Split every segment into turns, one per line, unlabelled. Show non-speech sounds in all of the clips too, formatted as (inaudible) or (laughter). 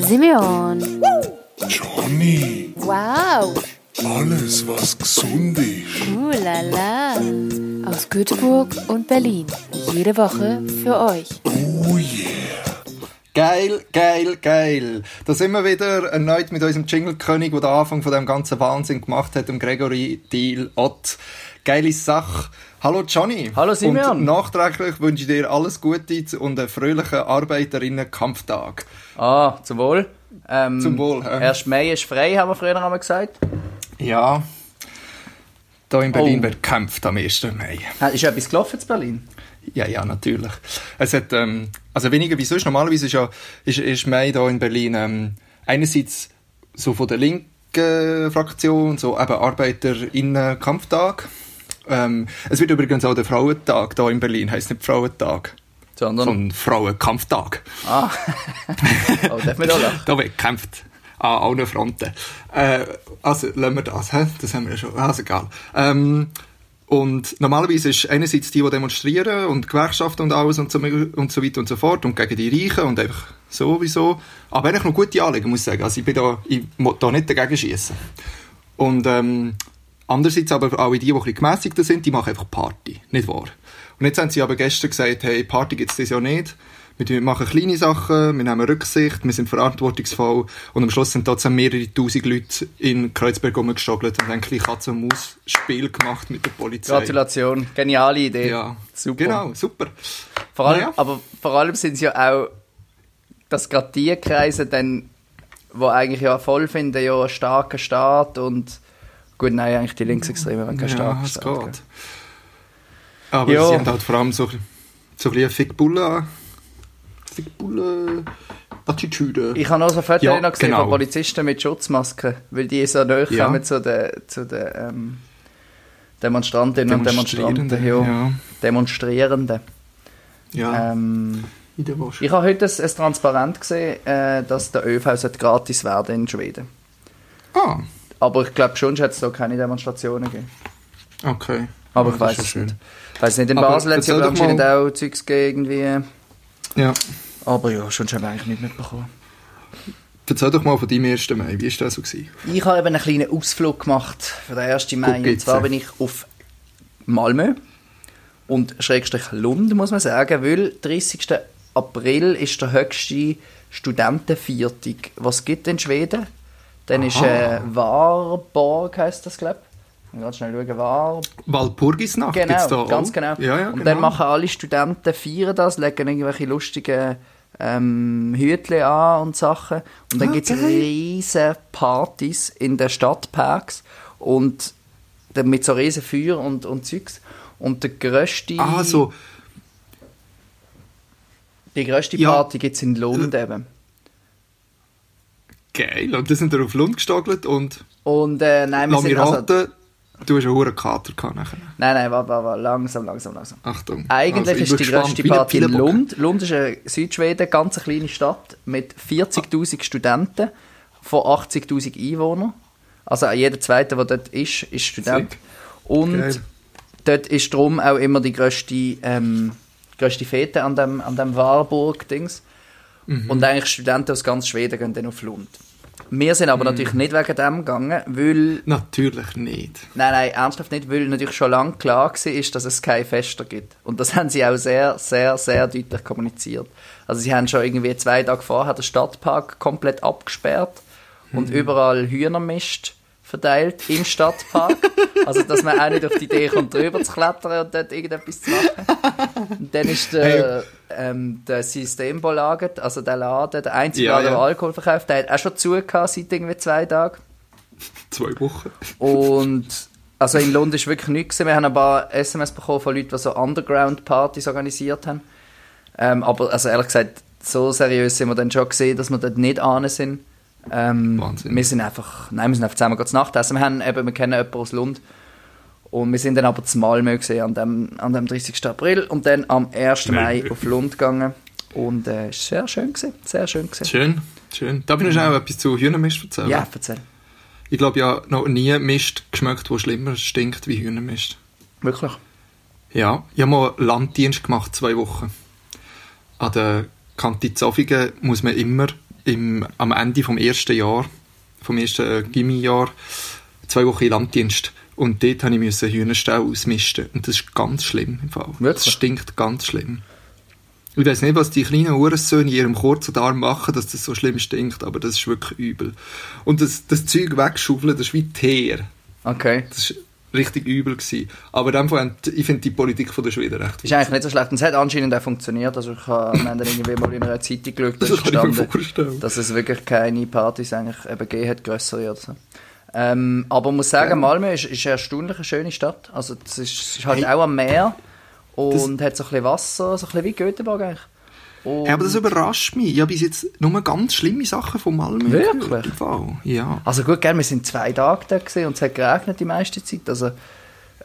Simeon.
Johnny,
Wow.
alles was gesund ist.
Uh la la. Aus Göteborg und Berlin. Jede Woche für euch.
Oh yeah.
Geil, geil, geil. Da sind wir wieder erneut mit unserem Jingle-König, der den Anfang von dem ganzen Wahnsinn gemacht hat, dem Gregory Deal Ott. Geile Sache. Hallo Johnny.
Hallo Simeon.
Und nachträglich wünsche ich dir alles Gute und einen fröhlichen Arbeiterinnen-Kampftag.
Ah, zum Wohl. Ähm,
Zum Wohl, ja.
1. Mai ist frei, haben wir früher einmal gesagt.
Ja. Da in Berlin
Oh.
wird gekämpft am 1. Mai.
Ist etwas gelaufen in Berlin?
Ja, ja, natürlich. Es hat, ähm, also weniger wie sonst. Normalerweise ist ja, ist, ist Mai da in Berlin, ähm, einerseits so von der linken Fraktion, so eben ArbeiterInnen-Kampftag. Ähm, es wird übrigens auch der Frauentag da in Berlin, heisst nicht Frauentag,
Sondern.
sondern Frauenkampftag.
Ah. (laughs) oh, darf man da lachen? (laughs)
Da wird gekämpft. An allen Fronten. Äh, also, lassen wir das, hä? Das haben wir ja schon. Also, egal. Ähm, und normalerweise ist einerseits die, die demonstrieren und Gewerkschaften und alles und so, und so weiter und so fort und gegen die Reichen und einfach sowieso. Aber eigentlich noch gute Anliegen, muss ich sagen. Also, ich bin da, ich will da nicht dagegen schießen. Und, ähm, andererseits aber auch die, die gemässigter sind, die machen einfach Party. Nicht wahr? Und jetzt haben sie aber gestern gesagt, hey, Party gibt's das ja nicht. Wir machen kleine Sachen, wir nehmen Rücksicht, wir sind verantwortungsvoll und am Schluss sind trotzdem mehrere tausend Leute in Kreuzberg rumgestogelt und haben ein kleines Katz-und-Maus-Spiel gemacht mit der Polizei.
Gratulation. Geniale Idee.
Ja,
Super.
Genau, super.
Vor allem,
Ja.
Aber vor allem sind es ja auch, dass gerade die Kreise dann, wo eigentlich ja voll finden, ja einen starken Staat und gut, nein, eigentlich die Linksextremen, wenn kein
Ja,
starker
es
Staat.
geht. Aber
Ja.
sie haben halt vor allem so, so ein bisschen eine Fickbulle, Fickbulle-Attitüde.
Ich habe noch so Fotos
Ja,
gesehen
genau.
von Polizisten mit Schutzmasken, weil die so nahe
Ja.
kommen zu den, zu den ähm, Demonstrantinnen und Demonstranten. Ja.
ja.
Demonstrierenden.
Ja,
Ähm,
in der Wasch.
ich habe heute ein, ein Transparent gesehen, äh, dass der ÖV gratis werden in Schweden.
Ah,
Aber ich glaube, schon hat es da keine Demonstrationen gegeben.
okay.
Aber
Ja,
ich weiß es nicht. Ich weiß nicht, in Basel hat es ja anscheinend auch Zeugs gegeben, irgendwie.
Ja.
Aber ja, schon haben wir eigentlich nicht mitbekommen.
Erzähl doch mal von deinem 1. Mai. Wie war das so? Gewesen?
Ich habe eben einen kleinen Ausflug gemacht für den 1. Mai. Und zwar bin ich auf Malmö und Schrägstrich Lund, muss man sagen, weil 30. April ist der höchste Studentenviertag, was es gibt in Schweden. Dann ist äh, Warborg, heisst das, glaube ich. Ganz schnell schauen, Warborg.
Walpurgisnacht
Genau,
da
ganz
auch?
genau.
Ja, ja,
und
genau.
dann machen alle Studenten feiern das, legen irgendwelche lustigen ähm, Hütchen an und Sachen. Und dann
Ah,
gibt es riesige Partys in den Stadtparks und dann mit so riesen Feuer und, und Zeugs. Und der grösste,
Ah, so.
die grösste
Ja.
Party gibt es in Lund eben.
Geil. Und dann sind wir auf Lund gestogelt und
Und äh, nein, wir sind also,
du hast einen hohen Kater gehabt nachher.
Nein, nein, warte, warte, langsam, langsam, langsam.
Achtung.
Eigentlich
Also,
ist die grösste Party in. Lund. Lund ist eine Südschweden, ganz eine kleine Stadt mit 40.000 Studenten von 80.000 Einwohnern. Also jeder Zweite, der dort ist, ist Student.
Sick.
Und
Geil.
dort ist darum auch immer die grösste, ähm, grösste Fete an dem, an dem Warburg-Dings.
Mhm.
Und eigentlich Studenten aus ganz Schweden gehen dann auf Lund. Wir sind
Mhm.
aber natürlich nicht wegen dem gegangen, weil
Natürlich nicht.
Nein, nein, ernsthaft nicht, weil natürlich schon lange klar war, ist, dass es keine Fester gibt. Und das (laughs) haben sie auch sehr, sehr, sehr deutlich kommuniziert. Also sie haben schon irgendwie zwei Tage vorher den Stadtpark komplett abgesperrt und überall Hühnermist verteilt im Stadtpark. (laughs) also dass man auch nicht auf die Idee kommt, drüber zu klettern und dort irgendetwas zu machen. Und dann ist der, ähm, der Systembolaget, also der Laden, der einzige
Ja,
Laden,
ja.
der Alkohol verkauft, der hat auch schon zu gehabt seit irgendwie zwei Tagen. (laughs)
Zwei Wochen.
Und also in London ist wirklich nichts. Wir haben ein paar SMS bekommen von Leuten, die so Underground-Partys organisiert haben. Ähm, aber also ehrlich gesagt, so seriös sind wir dann schon gesehen, dass wir dort nicht ahnen sind. Ähm,
Wahnsinn.
Wir sind einfach, nein, wir sind einfach zusammen zu Nacht essen. Wir, haben eben, wir kennen jemanden aus Lund. Und wir sind dann aber zu Malmö gesehen an dem, an dem 30. April und dann am 1. Mai auf Lund gegangen. Und äh, es war sehr schön, gewesen. sehr schön. Gewesen.
Schön, schön. Darf ich noch schnell etwas zu Hühnermist erzählen?
Ja, erzähl.
Ich glaube, ja noch nie Mist geschmeckt, der schlimmer stinkt wie Hühnermist.
Wirklich?
Ja, ich habe mal Landdienst gemacht, zwei Wochen. An der Kante Zofingen muss man immer im, am Ende vom ersten Jahr, vom ersten äh, Gimmi-Jahr, zwei Wochen in Landdienst. Und dort musste ich müssen Hühnerstall ausmisten. Und das ist ganz schlimm im Fall.
Wirklich?
Das stinkt ganz schlimm. Ich weiß nicht, was die kleinen Uhrensöhne in ihrem kurzen Arm machen, dass das so schlimm stinkt, aber das ist wirklich übel. Und das, das Zeug wegschaufeln, das ist wie Teer.
Okay.
Das ist richtig übel gewesen. Aber in dem Fall, ich finde die Politik von der Schweden recht
Ist eigentlich nicht so schlecht. Und es hat anscheinend auch funktioniert. Also ich habe Ende irgendwie mal in einer Zeitung (laughs) geschaut, da
Das
dass es wirklich keine Partys eigentlich eben gegeben hat, grössere oder so. Ähm, aber man muss sagen, Malmö ist, ist eine erstaunlich eine schöne Stadt. Also es ist, ist halt
Hey.
auch am Meer und hat so ein bisschen Wasser, so ein bisschen wie Göteborg eigentlich. Und
Ja, aber das überrascht mich. Ich habe bis jetzt nur ganz schlimme Sachen von Malmö
Wirklich?
Ja.
also gut, gell, wir sind zwei Tage da und es hat geregnet die meiste Zeit. Also,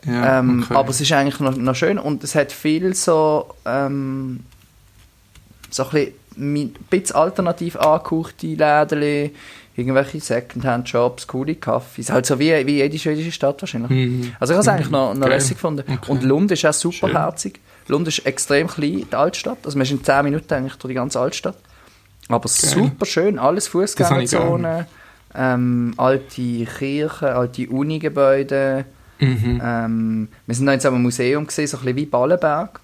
ja
ähm,
okay.
Aber es ist eigentlich noch, noch schön und es hat viel so, ähm, so ein bisschen, bisschen alternativ angehauchte Läden, irgendwelche Secondhand-Shops, coole Kaffees, halt so wie, wie jede schwedische Stadt wahrscheinlich.
Mhm.
Also ich habe es eigentlich noch, noch
Geil.
lässig gefunden.
Okay.
Und Lund ist auch super
Schön.
herzig. Lund ist extrem klein, die Altstadt. Also man ist in 10 Minuten eigentlich durch die ganze Altstadt. Aber super schön, alles Fußgängerzone, ähm, alte Kirchen, alte Uni-Gebäude.
Mhm.
Ähm, wir sind in so einem Museum gesehen, so ein bisschen wie Ballenberg.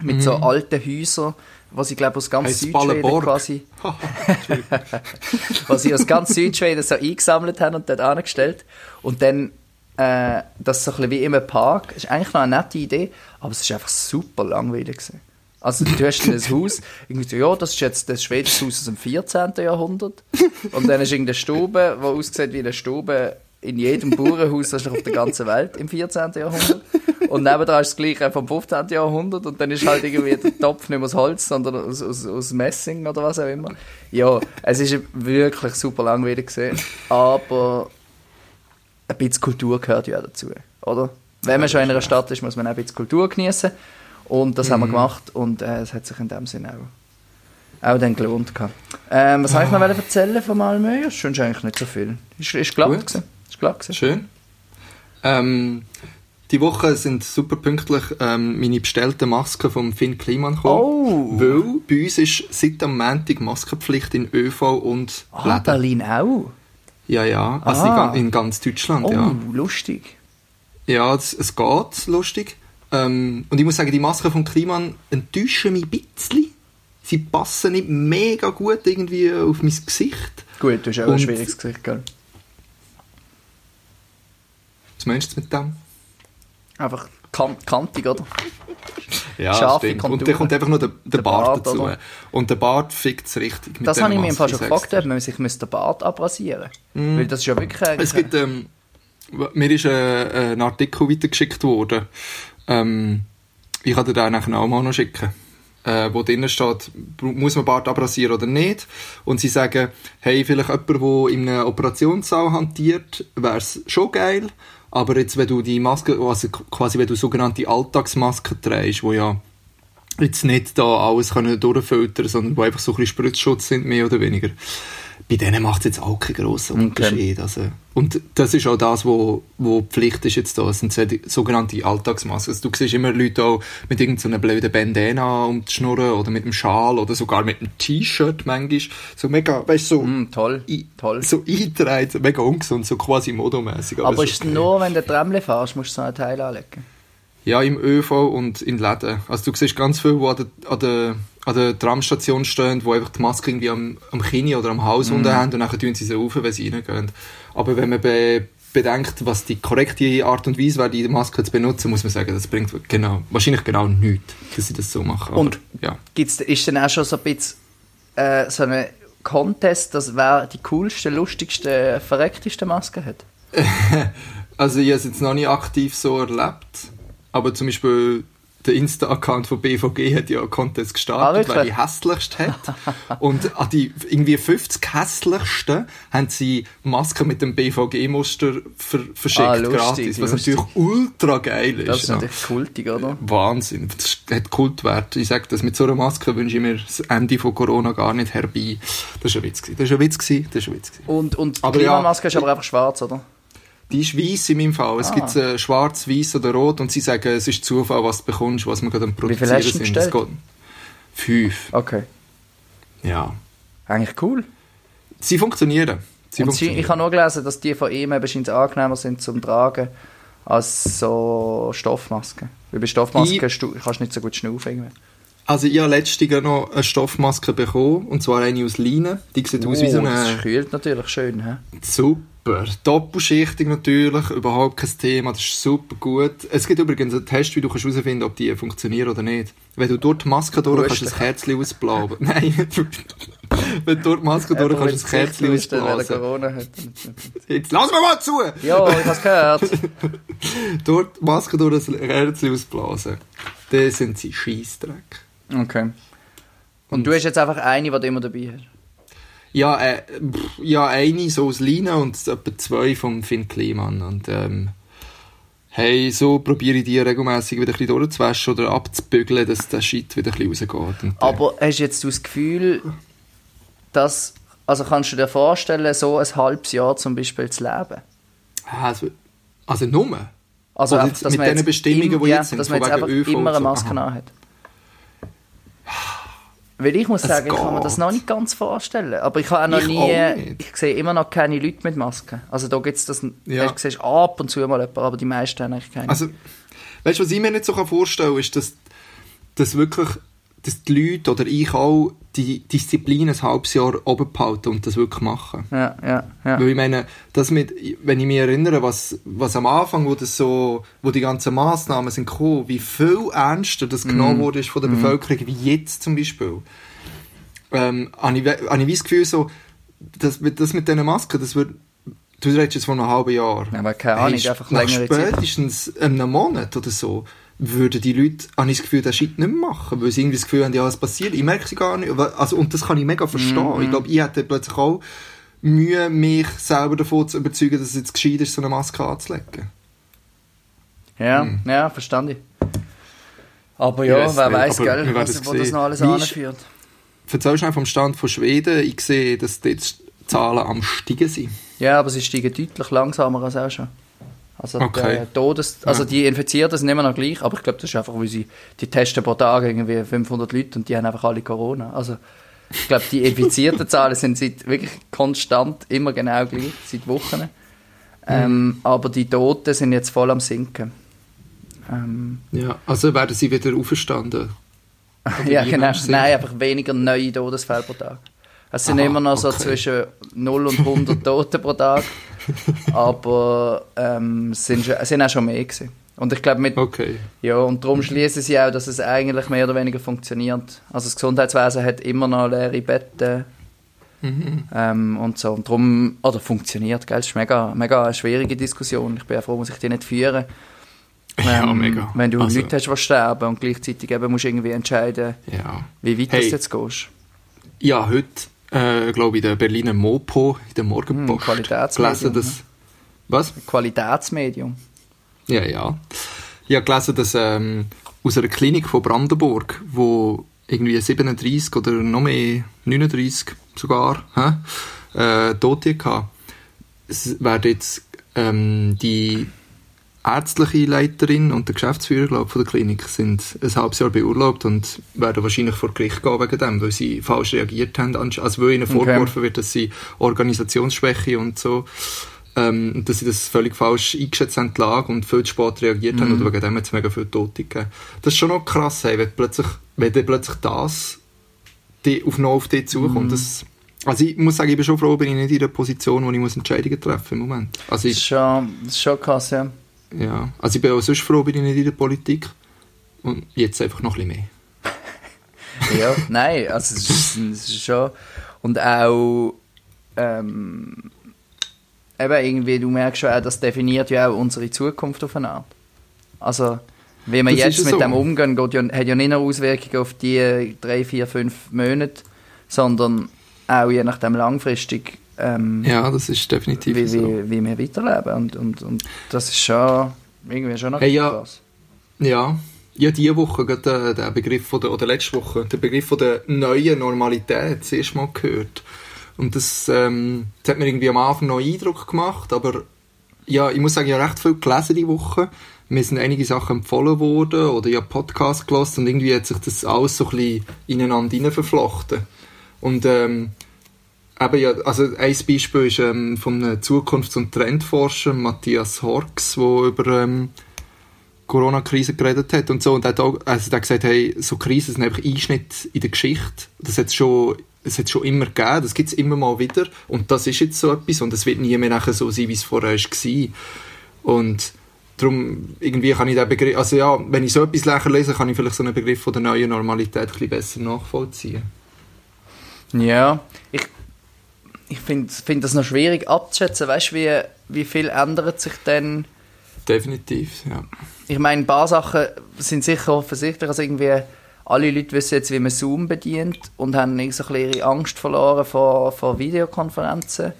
Mit so alten Häusern, was ich glaube aus ganz.
Heisst
Südschweden
Ballenborg?
quasi, (laughs) (laughs) was sie aus ganz Südschweden so eingesammelt haben und dort angestellt. Und dann äh, das so ein bisschen wie im Park. ist eigentlich noch eine nette Idee, aber es ist einfach super langweilig gewesen. Also du hast ein Haus, irgendwie so, ja, das ist jetzt das schwedische Haus aus dem 14. Jahrhundert. Und dann ist irgendeine Stube, die aussieht wie eine Stube in jedem Bauernhaus wahrscheinlich auf der ganzen Welt im 14. Jahrhundert. Und nebendran ist das gleiche vom 15. Jahrhundert und dann ist halt irgendwie der Topf nicht mehr aus Holz, sondern aus, aus, aus Messing oder was auch immer. Ja, es ist wirklich super langweilig gewesen, aber ein bisschen Kultur gehört ja dazu, oder? Wenn man schon in einer Stadt ist, muss man auch ein bisschen Kultur genießen und das haben wir gemacht und äh, es hat sich in dem Sinne auch, auch dann gelohnt. Ähm, was soll ich noch erzählen von Malmö? Ja, sonst eigentlich nicht so viel. Ist, ist glatt
Gut.
gewesen. Ist glatt gewesen.
Schön. Ähm, die Woche sind super pünktlich ähm, meine bestellten Masken vom Finn Kliman gekommen.
Oh.
Weil bei uns ist seit am Montag Maskenpflicht in ÖV und
Ah,
Läden.
Berlin auch?
Ja, ja. Also
Ah.
in, in ganz Deutschland,
Oh,
ja.
lustig.
Ja, es, es geht, lustig. Ähm, und ich muss sagen, die Masken von Kliman enttäuschen mich ein bisschen. Sie passen nicht mega gut irgendwie auf mein Gesicht.
Gut, du hast auch ein
Und-
schwieriges Gesicht, gell?
Was meinst du mit dem?
Einfach kan kantig, oder? (laughs)
Ja,
Scharfe
stimmt.
Konturen.
Und dann kommt einfach nur der, der,
Der
Bart,
Bart,
dazu.
oder?
Und der Bart fickt es richtig. Mit
Das habe ich im Fall
Maske,
schon gefragt, ob man sich müsste den Bart abrasieren müsste. Weil das ist ja wirklich.
Es gibt, ähm, mir ist äh, ein Artikel weitergeschickt worden. Ähm, ich kann dir den nachher auch mal noch schicken. Äh, wo drinnen steht, muss man Bart abrasieren oder nicht. Und sie sagen, hey, vielleicht jemand, der in einem Operationssaal hantiert, wäre es schon geil. Aber jetzt, wenn du die Maske, also quasi wenn du sogenannte Alltagsmasken trägst, wo ja jetzt nicht da alles können durchfiltern sondern wo einfach so ein bisschen Spritzschutz sind, mehr oder weniger. Bei denen macht es jetzt auch keinen grossen Unterschied. Also, und das ist auch das, wo, wo Pflicht ist jetzt da. Das sind so die sogenannte Alltagsmasken. Also, du siehst immer Leute auch mit irgendeiner blöden Bandana um die Schnurren oder mit einem Schal oder sogar mit einem T-Shirt manchmal. So mega, weißt du, so,
Mm, toll,
i-
toll.
so eingetragen, mega ungesund, so quasi modomäßig.
Aber
so
ist es
okay.
nur, wenn du Tramle fährst, musst du so ein Teil anlegen?
Ja, im ÖV und in Läden. Also du siehst ganz viele, die an der, an der, an der Tramstation stehen, die einfach die Maske irgendwie am, am Kinn oder am Hals unten haben und dann tun sie sie auf, wenn sie reingehen. Aber wenn man be, bedenkt, was die korrekte Art und Weise wäre, die Maske zu benutzen, muss man sagen, das bringt genau, wahrscheinlich genau nichts, dass sie das so machen. Aber,
Und
ja.
gibt's, ist dann auch schon so ein bisschen äh, so ein Contest, dass wer die coolste, lustigste, verreckteste Maske hat? (laughs)
Also ich habe es jetzt noch nicht aktiv so erlebt, aber zum Beispiel der Insta-Account von BVG hat ja einen Contest
Ah,
gestartet,
wirklich?
wer die hässlichste hat. Und an die irgendwie 50 hässlichsten haben sie Masken mit dem BVG-Muster ver verschickt,
Ah, lustig,
gratis, was
lustig.
natürlich ultra geil ist.
Das ist
ja.
natürlich kultig, oder?
Wahnsinn, das hat Kultwert. Ich sage das, mit so einer Maske wünsche ich mir das Ende von Corona gar nicht herbei. Das war ein Witz. Das war ein Witz. Das war ein Witz.
Und, und die
Aber
Klimamaske
ja,
ist aber einfach schwarz, oder?
Die ist weiß in meinem Fall. Es
Ah.
gibt äh, schwarz, weiß oder rot und sie sagen, es ist Zufall, was du bekommst, was wir gerade am
viel
Produzieren
hast du
sind.
bestellt?
Geht- Fünf.
Okay.
Ja.
Eigentlich cool.
Sie funktionieren. Sie
Und sie,
funktionieren.
ich habe nur gelesen, dass die von ihm eben angenehmer sind zum Tragen als so Stoffmasken. Weil bei Stoffmasken
Ich-
kannst du nicht so gut schnaufen. irgendwie.
Also ich habe letztens noch eine Stoffmaske bekommen, und zwar eine aus Leinen. Die sieht aus wie so
Oh, das
eine...
kühlt natürlich schön. He?
Super. Doppelschichtig natürlich, überhaupt kein Thema, das ist super gut. Es gibt übrigens einen Test, wie du kannst herausfinden ob die funktionieren oder nicht. Wenn du dort die Maske durch kannst, du das Kerzchen ausblasen. (laughs) Nein, wenn du dort die Maske durch kannst, du das Kerzchen
er
ausblasen.
Corona hat.
Jetzt lass mir mal zu!
Ja, ich hab's gehört. (laughs)
Dort die Maske durch das Kerzchen ausblasen. Das sind sie Scheissdreck.
Okay. Und du hast jetzt einfach eine, die du immer dabei hast.
Ja, äh, pff, ja, eine so aus Leinen und etwa zwei vom Finn Kliman. Und, ähm, hey, so probiere ich die regelmäßig wieder ein bisschen durchzuwaschen oder abzubügeln, dass der Shit wieder ein bisschen rausgeht. Und, äh,
Aber hast du jetzt das Gefühl, dass. Also kannst du dir vorstellen, so ein halbes Jahr zum Beispiel zu leben?
also, also nur?
Also
Oder
einfach,
mit den Bestimmungen,
im-
die
ja,
jetzt sind,
dass man
von
jetzt einfach immer eine
so.
Maske
Aha.
anhat. Weil ich muss sagen, ich kann mir das noch nicht ganz vorstellen. Aber ich habe auch noch
Ich
nie,
auch
ich sehe immer noch keine Leute mit Masken. Also da gibt es das,
Ja.
du siehst ab und zu mal jemanden, aber die meisten haben eigentlich keine.
Also, weißt du, was ich mir nicht so vorstellen kann, ist, dass, dass wirklich dass die Leute oder ich auch die Disziplin ein halbes Jahr oben behalten und das wirklich machen.
ja, ja, ja.
Weil ich meine, das mit, wenn ich mich erinnere, was, was am Anfang, wo, das so, wo die ganzen Massnahmen sind gekommen, wie viel ernster das
Mhm.
genommen wurde von der Bevölkerung, wie jetzt zum Beispiel, ähm, habe ich, habe ich das Gefühl so, das, mit- das mit diesen Masken, das wird, du redest jetzt von einem halben Jahr.
Ja, aber keine Ahnung,
Hey,
einfach
nach
längere Zeit.
spätestens einem Monat oder so, würden die Leute, habe ich das Gefühl, den Shit nicht mehr machen, weil sie irgendwie das Gefühl haben, ja, es passiert, ich merke sie gar nicht, also, und das kann ich mega verstehen.
Mhm.
Ich glaube, ich hätte plötzlich auch Mühe, mich selber davon zu überzeugen, dass es jetzt gescheit ist, so eine Maske anzulegen.
Ja,
Hm.
ja, verstand ich. Aber ja,
Yes,
wer weiß,
wir
gell,
werden
was,
es
wo das noch alles anführt.
Erzähl schnell vom Stand von Schweden. Ich sehe, dass die Zahlen am steigen sind.
Ja, aber sie steigen deutlich langsamer als auch schon. Also,
Okay.
der Todes, also die Infizierten sind immer noch gleich, aber ich glaube, das ist einfach, weil sie, die testen pro Tag irgendwie 500 Leute und die haben einfach alle Corona. Also, ich glaube, die infizierten (laughs) Zahlen sind seit wirklich konstant immer genau gleich, seit Wochen. Ähm, aber die Toten sind jetzt voll am Sinken. Ähm,
Ja, also werden sie wieder auferstanden. (laughs)
Ja, genau. Nein, einfach weniger neue Todesfälle pro Tag. Es sind
Aha,
immer noch so
okay.
zwischen 0 und 100 (laughs) Tote pro Tag. Aber ähm, es sind, es sind auch schon mehr gewesen. Und ich glaube, mit,
Okay.
ja, und darum schließen sie auch, dass es eigentlich mehr oder weniger funktioniert. Also das Gesundheitswesen hat immer noch leere Betten
Mhm.
ähm, und so. Und darum, oder funktioniert, gell? Das ist mega, mega eine schwierige Diskussion. Ich bin auch froh, muss ich die nicht führen.
Ja,
Ähm,
mega.
Wenn du
Also-
Leute hast, die sterben und gleichzeitig eben musst du irgendwie entscheiden,
Ja.
wie weit
Hey.
du jetzt gehst.
Ja, heute, äh, glaube ich, in der Berliner Mopo, in der Morgenpost,
Hm, Qualitätsmedium,
gelesen, dass... Was?
Qualitätsmedium.
Ja, ja. Ich habe gelesen, dass ähm, aus einer Klinik von Brandenburg, wo irgendwie 37 oder noch mehr, 39 sogar, hä, äh, Tote hatte, es werden jetzt ähm, die ärztliche Leiterin und der Geschäftsführer glaub, von der Klinik sind ein halbes Jahr beurlaubt und werden wahrscheinlich vor Gericht gehen wegen dem, weil sie falsch reagiert haben. Also weil ihnen
Okay.
vorgeworfen wird, dass sie Organisationsschwäche und so ähm, dass sie das völlig falsch eingeschätzt haben, die Lage, und viel zu spät reagiert haben, und wegen dem hat es mega viele Tote gegeben. Das ist schon noch krass, hey, wenn, plötzlich, wenn dann plötzlich das die, auf noch auf dich zukommt. Das, also ich muss sagen, ich bin schon froh, bin ich nicht in der Position, wo ich muss Entscheidungen treffen im Moment. Also
Das ist
ich,
schon, das ist schon krass, ja.
Ja, also ich bin auch sonst froh, bin ich nicht in der Politik. Und jetzt einfach noch ein bisschen mehr. (laughs)
ja, nein, also es ist, es ist schon. Und auch, ähm, eben irgendwie, du merkst schon auch, das definiert ja auch unsere Zukunft auf eine Art. Also, wie
Das
jetzt mit
so.
dem umgehen, geht ja, hat ja nicht nur Auswirkungen auf die drei, vier, fünf Monate, sondern auch je nachdem langfristig, ähm,
Ja, das ist definitiv
wie,
so.
wie, wie wir weiterleben. Und, und, und das ist schon irgendwie schon noch
Hey, ja.
krass.
Ja, ja, diese Woche gerade den, Begriff von der, oder letzte Woche, den Begriff von der neuen Normalität das erste Mal gehört. Und das, ähm, das hat mir irgendwie am Anfang noch Eindruck gemacht, aber ja, ich muss sagen, ich habe recht viel gelesen diese Woche. Mir sind einige Sachen empfohlen worden oder ich habe Podcasts gelesen und irgendwie hat sich das alles so ein bisschen ineinander verflochten. Und ähm, eben ja, also ein Beispiel ist ähm, von einem Zukunfts- und Trendforscher, Matthias Horks, der über ähm, Corona-Krise geredet hat und so. Und er hat, auch, also er hat gesagt, hey, so Krisen sind einfach Einschnitt in der Geschichte. Das hat es schon, das hat's schon immer gegeben, das gibt es immer mal wieder. Und das ist jetzt so etwas und es wird nie mehr nachher so sein, wie es vorher war. Und darum, irgendwie kann ich den Begriff, also ja, wenn ich so etwas lächer lese, kann ich vielleicht so einen Begriff von der neuen Normalität ein bisschen besser nachvollziehen.
Ja, ich, ich finde find das noch schwierig abzuschätzen. Weißt du, wie, wie viel ändert sich denn?
Definitiv, ja.
Ich meine, ein paar Sachen sind sicher offensichtlich. Also irgendwie alle Leute wissen jetzt, wie man Zoom bedient und haben irgendwie so ein bisschen ihre Angst verloren vor, vor Videokonferenzen.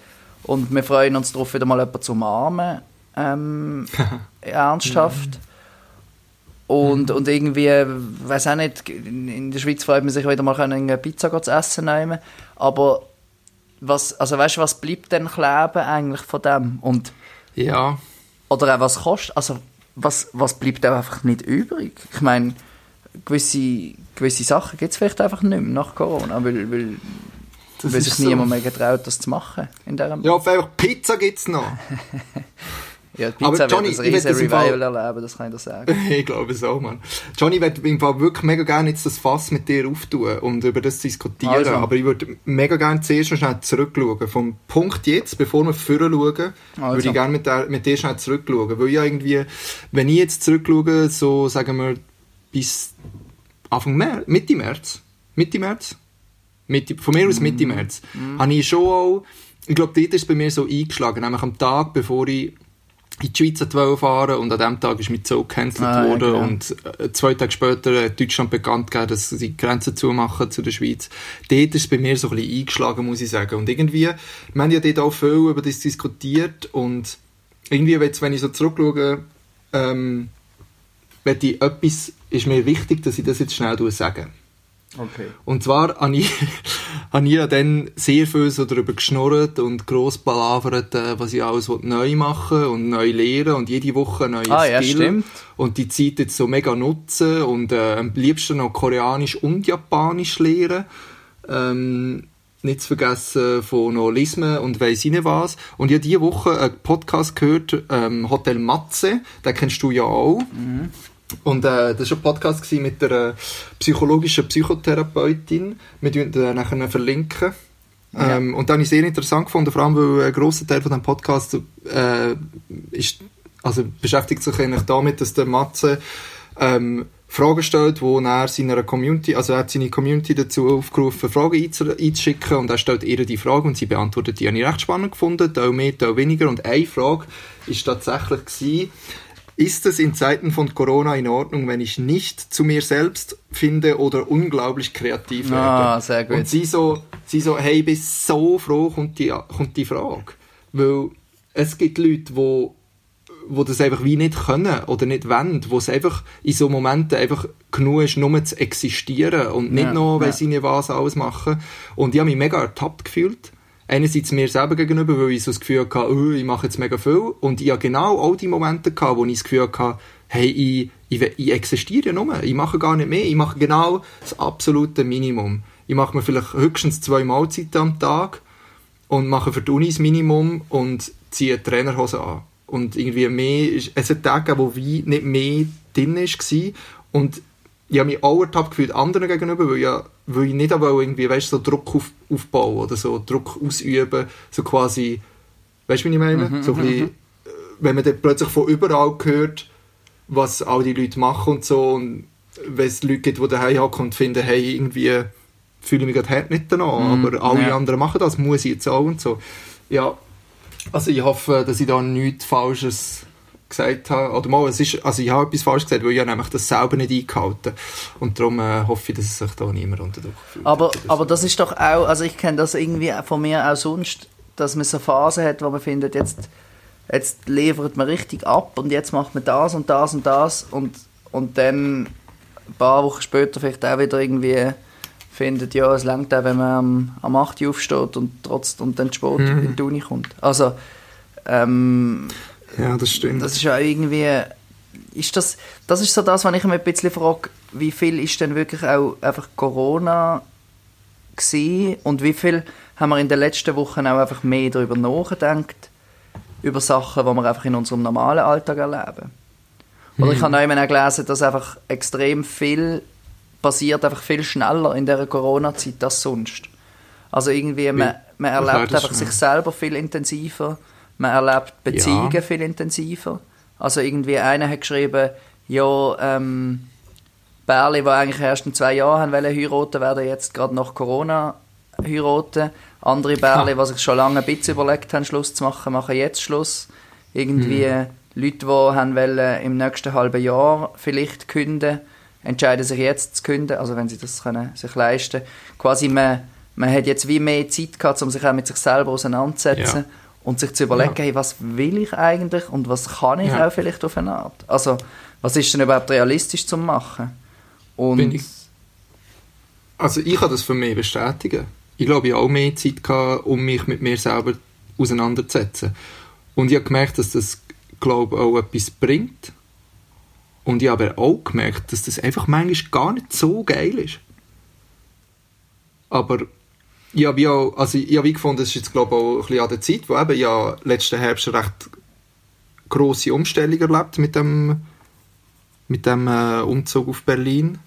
Und wir freuen uns darauf, wieder mal jemanden zu umarmen. Ähm, (laughs) ernsthaft. Und, und irgendwie, weiß auch nicht, in der Schweiz freut man sich wieder mal eine Pizza zu essen nehmen. Aber was, also weißt du, was bleibt denn kleben eigentlich von dem? Und,
Ja,
oder auch was kostet, also was, was bleibt auch einfach nicht übrig? Ich meine, gewisse, gewisse Sachen gibt es vielleicht einfach nicht mehr nach Corona, weil, weil,
das
weil sich
so.
niemand mehr getraut, das zu machen. In
Ja, auf einfach Pizza gibt's noch. (laughs)
ja, die
aber
Pizza
Johnny,
wird ein
ich
riesen
im Fall-
Revival erleben, das kann ich dir sagen. (laughs)
ich glaube es auch, Mann. Johnny, ich würde im Fall wirklich mega gerne jetzt das Fass mit dir auftun und über das diskutieren.
Also.
Aber ich würde mega gerne zuerst noch schnell zurückschauen. Vom Punkt jetzt, bevor wir vorher schauen,
Also.
würde ich gerne mit, der, mit dir schnell zurückschauen. Weil ja irgendwie, wenn ich jetzt zurückschaue, so sagen wir bis Anfang März, Mitte März, Mitte März, Mitte, von mir aus Mitte März, habe ich schon auch, ich glaube, dort ist es bei mir so eingeschlagen, nämlich am Tag, bevor ich in die Schweiz fahren und an dem Tag ist mein Zug gecancelt
Ah, ja,
worden
genau.
und äh, zwei Tage später hat Deutschland bekannt gegeben, dass sie die Grenzen zumachen zu der Schweiz. Dort ist es bei mir so ein bisschen eingeschlagen, muss ich sagen. Und irgendwie, wir haben ja dort auch viel über das diskutiert und irgendwie, jetzt, wenn ich so zurückschaue, ähm, wenn ich etwas, ist mir wichtig, dass ich das jetzt schnell sage.
Okay.
Und zwar habe ich, (laughs) habe ich dann sehr viel so darüber geschnurrt und gross palavert, äh, was ich alles neu machen und neu lernen und jede Woche ein neues
Ah, ja,
Skill.
stimmt.
Und die Zeit jetzt so mega nutzen und äh, am liebsten noch Koreanisch und Japanisch lernen. Ähm, nicht zu vergessen von noch Lismen und weiss ich nicht was. Und ich habe diese Woche einen Podcast gehört, ähm, Hotel Matze, den kennst du ja auch. Und äh, das war ein Podcast mit der psychologischen Psychotherapeutin. Wir verlinken den nachher verlinken.
Ja.
Ähm, und dann habe ich sehr interessant gefunden, vor allem weil ein grosser Teil von dem Podcast äh, ist, also beschäftigt sich eigentlich damit, dass der Matze ähm, Fragen stellt, wo er seiner Community, also er hat seine Community dazu aufgerufen, Fragen einzu- einzuschicken und er stellt ihr die Frage und sie beantwortet die. Habe ich recht spannend gefunden, Teil mehr, Teil weniger und eine Frage ist tatsächlich gewesen, ist es in Zeiten von Corona in Ordnung, wenn ich nicht zu mir selbst finde oder unglaublich kreativ werde?
Ah, sehr gut.
Und sie so, sie so, hey, ich bin so froh, kommt die, kommt die Frage. Weil es gibt Leute, die wo das einfach wie nicht können oder nicht wollen, wo es einfach in so Momenten einfach genug ist, nur zu existieren und nicht
Ja,
noch, weil
ja.
sie nicht was alles machen. Und ich habe mich mega ertappt gefühlt. Einerseits mir selber gegenüber, weil ich so das Gefühl hatte, oh, ich mache jetzt mega viel. Und ich habe genau all die Momente gehabt, wo ich das Gefühl hatte, hey, ich, ich, ich existiere nur. Ich mache gar nicht mehr. Ich mache genau das absolute Minimum. Ich mache mir vielleicht höchstens zwei Mahlzeiten am Tag und mache für die Uni das Minimum und ziehe die Trainerhose an. Und irgendwie mehr, es hat Tage wo wie nicht mehr drin war. Und ich habe mich auch ertappt gefühlt anderen gegenüber, weil, ja, weil ich nicht aber irgendwie, weißt, so Druck auf, aufbauen oder so Druck ausüben, so quasi, weißt du, wie ich meine? so ein bisschen, äh, wenn man dann plötzlich von überall hört, was all die Leute machen und so, und wenn es Leute gibt, die daheim hocken und finden, hey, irgendwie fühle ich mich gerade hart nicht danach,
Mhm,
aber alle
ja.
anderen machen das, muss ich jetzt auch und so. Ja, also ich hoffe, dass ich da nichts Falsches gesagt habe. Oder mal, es ist, also ich habe etwas falsch gesagt, weil ich nämlich das selber nicht eingehalten. Und darum äh, hoffe ich, dass es sich da niemand unter Druck fühlt.
Aber,
so.
aber das ist doch auch, also ich kenne das irgendwie von mir auch sonst, dass man so Phasen hat, wo man findet, jetzt, jetzt liefert man richtig ab und jetzt macht man das und das und das und, und dann ein paar Wochen später vielleicht auch wieder irgendwie findet, ja, es langt auch, wenn man am, am 8 Uhr aufsteht und, trotz, und dann spät in die Uni kommt. Also, ähm,
Ja, das stimmt.
das ist ja irgendwie. Ist das, das ist so das, was ich mir ein bisschen frage, wie viel ist denn wirklich auch einfach Corona gewesen und wie viel haben wir in den letzten Wochen auch einfach mehr darüber nachgedacht, über Sachen, die wir einfach in unserem normalen Alltag erleben. Oder ich habe auch immer gelesen, dass einfach extrem viel passiert, einfach viel schneller in dieser Corona-Zeit als sonst. Also irgendwie, man, man erlebt einfach sich selber viel intensiver, man erlebt Beziehungen
Ja.
viel intensiver. Also irgendwie einer hat geschrieben, ja, ähm, Bärli, die eigentlich erst in zwei Jahren wollen heiraten, werden jetzt gerade nach Corona heiraten. Andere Bärli, die sich schon lange ein bisschen überlegt haben, Schluss zu machen, machen jetzt Schluss. Irgendwie Leute, die haben wollen, im nächsten halben Jahr vielleicht künden, entscheiden sich jetzt zu künden, also wenn sie das können, sich leisten Quasi man, man hat jetzt wie mehr Zeit gehabt, um sich auch mit sich selber auseinanderzusetzen
Ja.
Und sich zu überlegen,
Ja.
hey, was will ich eigentlich und was kann ich
Ja.
auch vielleicht auf eine Art. Also, was ist denn überhaupt realistisch zu machen? Und
ich. Also ich kann das für mich bestätigen. Ich glaube, ich habe auch mehr Zeit gehabt, um mich mit mir selber auseinanderzusetzen. Und ich habe gemerkt, dass das, glaube ich, auch etwas bringt. Und ich habe auch gemerkt, dass das einfach manchmal gar nicht so geil ist. Aber ich habe ja, also ich habe gefunden, das ist jetzt glaube ich auch ein bisschen an der Zeit, wo eben ja letzten Herbst eine recht grosse Umstellung erlebt mit dem, mit dem äh, Umzug auf Berlin.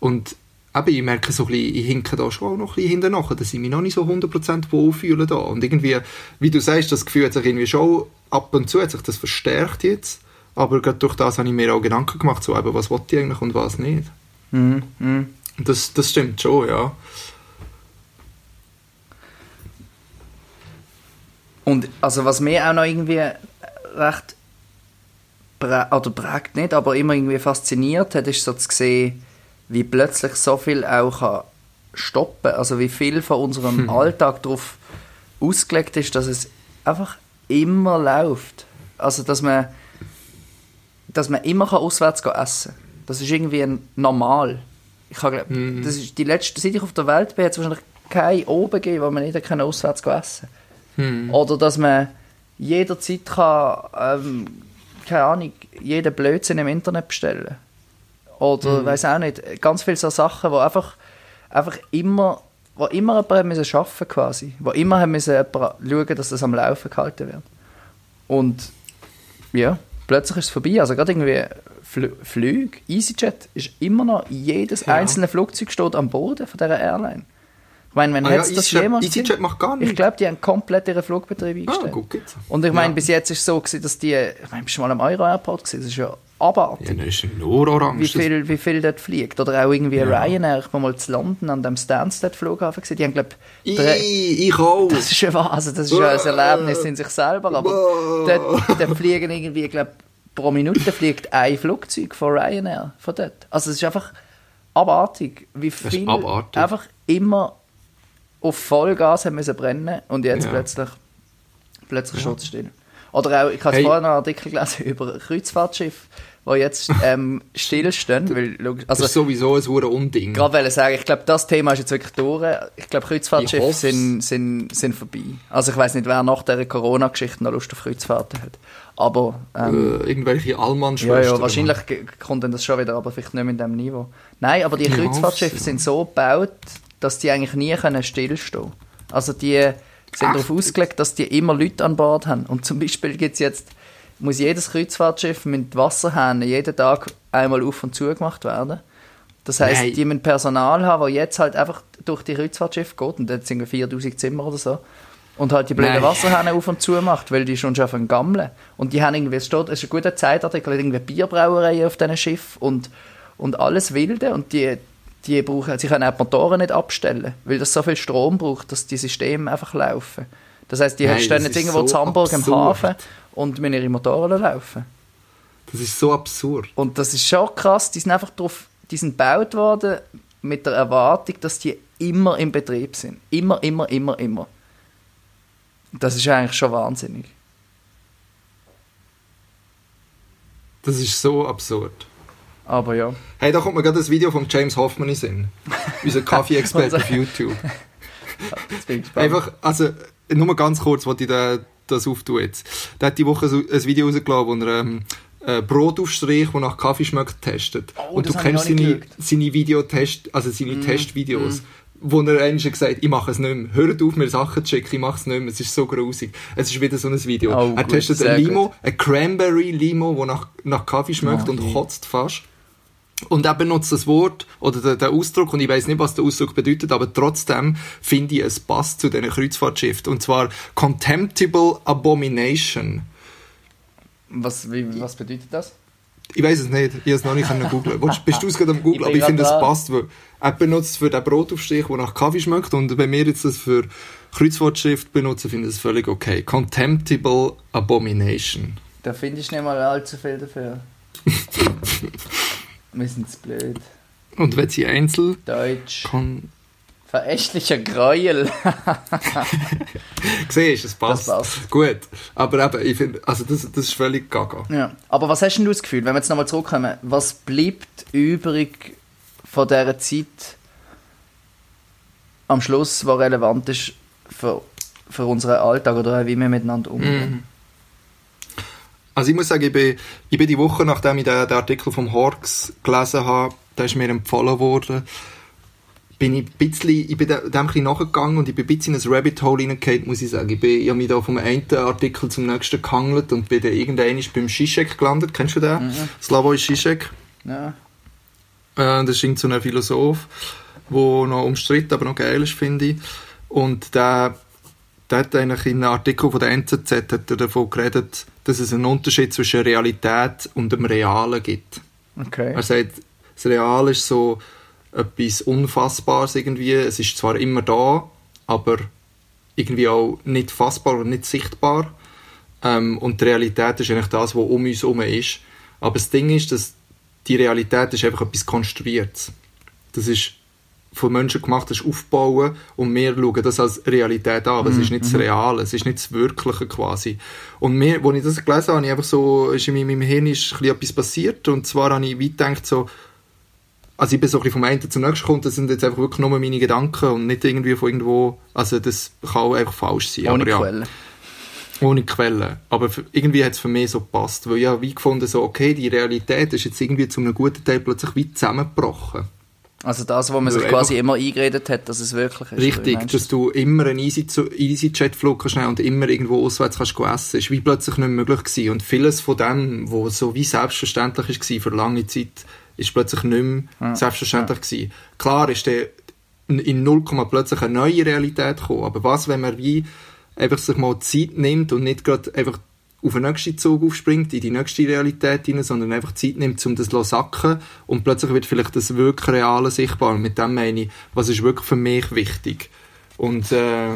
Und eben, ich merke so ein bisschen, ich hinke da schon auch noch ein bisschen hinten nach, dass ich mich noch nicht so 100% wohlfühle da. Und irgendwie, wie du sagst, das Gefühl hat sich irgendwie schon ab und zu hat sich das verstärkt jetzt. Aber gerade durch das habe ich mir auch Gedanken gemacht, so eben, was wollte ich eigentlich und was nicht.
Mhm, mhm.
Und das, das stimmt schon, ja.
Und also was mir auch noch irgendwie recht prä oder prägt nicht, aber immer irgendwie fasziniert hat, ist so zu sehen, wie plötzlich so viel auch kann stoppen, also wie viel von unserem Alltag darauf ausgelegt ist, dass es einfach immer läuft. Also dass man dass man immer kann auswärts gehen essen kann. Das ist irgendwie normal. Ich habe, glaub, das ist die letzte, seit ich auf der Welt bin, hat es wahrscheinlich kein oben gegeben, wo man nicht kann auswärts gehen essen Oder dass man jederzeit kann, ähm, keine Ahnung, jeden Blödsinn im Internet bestellen. Oder,
Mhm.
weiß auch nicht, ganz viele so Sachen, wo einfach, einfach immer, wo immer jemand müssen arbeiten quasi. Wo immer haben müssen schauen, dass das am Laufen gehalten wird. Und ja, plötzlich ist es vorbei. Also gerade irgendwie Flü Flüge, EasyJet ist immer noch, jedes
Ja.
einzelne Flugzeug steht am Boden von dieser Airline. Ich meine, wenn
Ah ja,
jetzt das
EasyJet-
jemals...
EasyJet macht gar
Ich
nichts.
glaube, die haben komplett ihren Flugbetrieb
Ah,
eingestellt.
gut geht's.
Und ich meine,
Ja.
bis jetzt ist es so gewesen, dass die... Ich meine, bist du mal am Euro-Airport gewesen? Das ist ja abartig.
Ja, das ist nur orange.
Wie viel, wie viel dort fliegt. Oder auch irgendwie Ryanair. Ich war mal zu London an dem Stansted-Flughafen. Die haben, glaube
Ich, ich auch.
das ist ja wahr, also das ist ja ein Erlebnis in sich selber, aber dort, dort fliegen irgendwie, ich glaube, pro Minute fliegt ein Flugzeug von Ryanair von dort. Also es ist einfach abartig, wie viel
abartig.
einfach immer auf Vollgas haben müssen brennen und jetzt
Ja.
plötzlich, plötzlich es still. Oder auch, ich habe
Hey.
vorhin einen Artikel gelesen (laughs) über Kreuzfahrtschiffe, die jetzt ähm, stillstehen, weil, logisch-
Das
also
ist sowieso ein hure Unding.
gerade wollte sagen, ich glaube, das Thema ist jetzt wirklich durch. Ich glaube, Kreuzfahrtschiffe sind, sind, sind vorbei. Also ich weiß nicht, wer nach dieser Corona-Geschichte noch Lust auf Kreuzfahrten hat. Aber ähm,
äh, irgendwelche
ja,
Allmann-Schwestern.
ja, wahrscheinlich kommt dann das schon wieder, aber vielleicht nicht mit dem Niveau. Nein, aber die
Ich
Kreuzfahrtschiffe
hoff's, ja.
sind so gebaut, dass die eigentlich nie können stillstehen können. Also die sind darauf ausgelegt, dass die immer Leute an Bord haben. Und zum Beispiel gibt's jetzt, muss jedes Kreuzfahrtschiff mit Wasserhähnen jeden Tag einmal auf und zu gemacht werden. Das heisst,
Nein.
die müssen Personal haben, das jetzt halt einfach durch die Kreuzfahrtschiffe geht, und dort sind wir 4000 Zimmer oder so, und halt die blöden. Wasserhähne auf und zu macht, weil die schon schon gammeln. Und die haben irgendwie, es steht, es ist ein guter Zeitartikel, irgendwie Bierbrauereien auf diesen Schiff und, und alles Wilde und die, die brauchen, sie können auch die Motoren nicht abstellen, weil das so viel Strom braucht, dass die Systeme einfach laufen. Das heisst, die
Nein,
stehen jetzt irgendwo
so
zu Hamburg im
absurd.
Hafen und müssen ihre Motoren laufen.
Das ist so absurd.
Und das ist schon krass, die sind einfach drauf, die sind gebaut worden mit der Erwartung, dass die immer im Betrieb sind. Immer, immer, immer, immer. Das ist eigentlich schon wahnsinnig.
Das ist so absurd.
Aber ja.
Hey, da kommt mir gerade das Video von James Hoffman in Sinn. (laughs) Unser Kaffee-Experte auf YouTube. Einfach, also, nur mal ganz kurz, was ich da, das auftue jetzt. Der hat die Woche so ein Video rausgelassen, wo er ähm, äh, Brotaufstrich, der nach Kaffee schmeckt, testet.
Oh,
Und
das
du kennst seine, seine Videotest, also seine Testvideos. wo er eigentlich gesagt hat, ich mache es nicht mehr. Hört auf, mir Sachen zu schicken, ich mache es nicht mehr. Es ist so grusig. Es ist wieder so ein Video.
Oh,
er
gut,
testet ein Limo,
gut.
ein Cranberry Limo, wo nach, nach Kaffee schmeckt
Oh,
und kotzt fast. Und er benutzt das Wort oder den, den Ausdruck, und ich weiß nicht, was der Ausdruck bedeutet, aber trotzdem finde ich, es passt zu diesen Kreuzfahrtschiffen. Und zwar Contemptible Abomination.
Was, wie, was bedeutet das?
Ich weiß es nicht, ich habe es noch nicht. Willst- Bist du es gerade am
bin
Aber ich finde, es passt. Weil er benutzt für den Brotaufstrich, der nach Kaffee schmeckt. Und wenn wir jetzt das für Kreuzfahrtschrift benutzen, finde ich das völlig okay. Contemptible Abomination.
Da finde ich nicht mal allzu viel dafür. (laughs) Wir sind zu blöd.
Und wenn sie einzeln
Deutsch.
kann...
Verächtlicher Gräuel. (laughs) (laughs)
Siehst es passt.
Passt.
Gut. Aber eben, ich finde, also das, das ist völlig gaga.
Ja. Aber was hast denn du das Gefühl, wenn wir jetzt nochmal zurückkommen, was bleibt übrig von dieser Zeit am Schluss, was relevant ist für, für unseren Alltag oder wie wir miteinander umgehen?
Also ich muss sagen, ich bin, ich bin die Woche, nachdem ich den, den Artikel vom Horks gelesen habe, der ist mir empfohlen worden, bin ich ein bisschen, ich bin dem ein bisschen nachgegangen und ich bin ein bisschen in ein Rabbit Hole hineingefallen, muss ich sagen. Ich, bin, ich habe mich da vom einen Artikel zum nächsten gehangelt und bin dann irgendwann beim Zizek gelandet. Kennst du den? Slavoj Zizek.
Ja.
Äh, das ist irgend so ein Philosoph, der noch umstritten, aber noch geil ist, finde ich. Und der, der hat eigentlich in einem Artikel von der NZZ hat er davon geredet, dass es einen Unterschied zwischen Realität und dem Realen gibt.
Okay.
Er sagt, das Real ist so etwas Unfassbares irgendwie. Es ist zwar immer da, aber irgendwie auch nicht fassbar und nicht sichtbar. Ähm, und die Realität ist eigentlich das, was um uns herum ist. Aber das Ding ist, dass die Realität ist einfach etwas Konstruiertes. Das ist von Menschen gemacht, das ist Aufbauen und wir schauen das als Realität an, aber es ist nicht das Reale, es ist nicht das Wirkliche quasi. Und mir, als ich das gelesen habe, ich einfach so, ist in meinem Hirn ist ein bisschen etwas passiert und zwar habe ich wie gedacht so, also ich bin so ein bisschen vom einen zum nächsten gekommen, das sind jetzt einfach wirklich nur meine Gedanken und nicht irgendwie von irgendwo, also das kann auch einfach falsch sein.
Ohne
ja.
Quelle.
Ohne Quelle. Aber für, irgendwie hat es für mich so gepasst. Weil ich habe wie gefunden, so, okay, die Realität ist jetzt irgendwie zu einem guten Teil plötzlich wie zusammengebrochen.
Also das, wo man sich quasi immer eingeredet hat, dass es wirklich ist.
Richtig, dass du immer einen Easy- Easy-Jet-Flug kannst und immer irgendwo auswärts kannst essen, ist wie plötzlich nicht möglich gewesen. Und vieles von dem, was so wie selbstverständlich war für lange Zeit, ist plötzlich nicht mehr selbstverständlich gewesen. Klar ist der in 0, plötzlich eine neue Realität gekommen. Aber was, wenn man wie einfach sich mal Zeit nimmt und nicht gerade einfach auf den nächsten Zug aufspringt, in die nächste Realität hinein, sondern einfach Zeit nimmt, um das zu sacken und plötzlich wird vielleicht das wirklich Reale sichtbar. Und mit dem meine ich, was ist wirklich für mich wichtig. Und äh,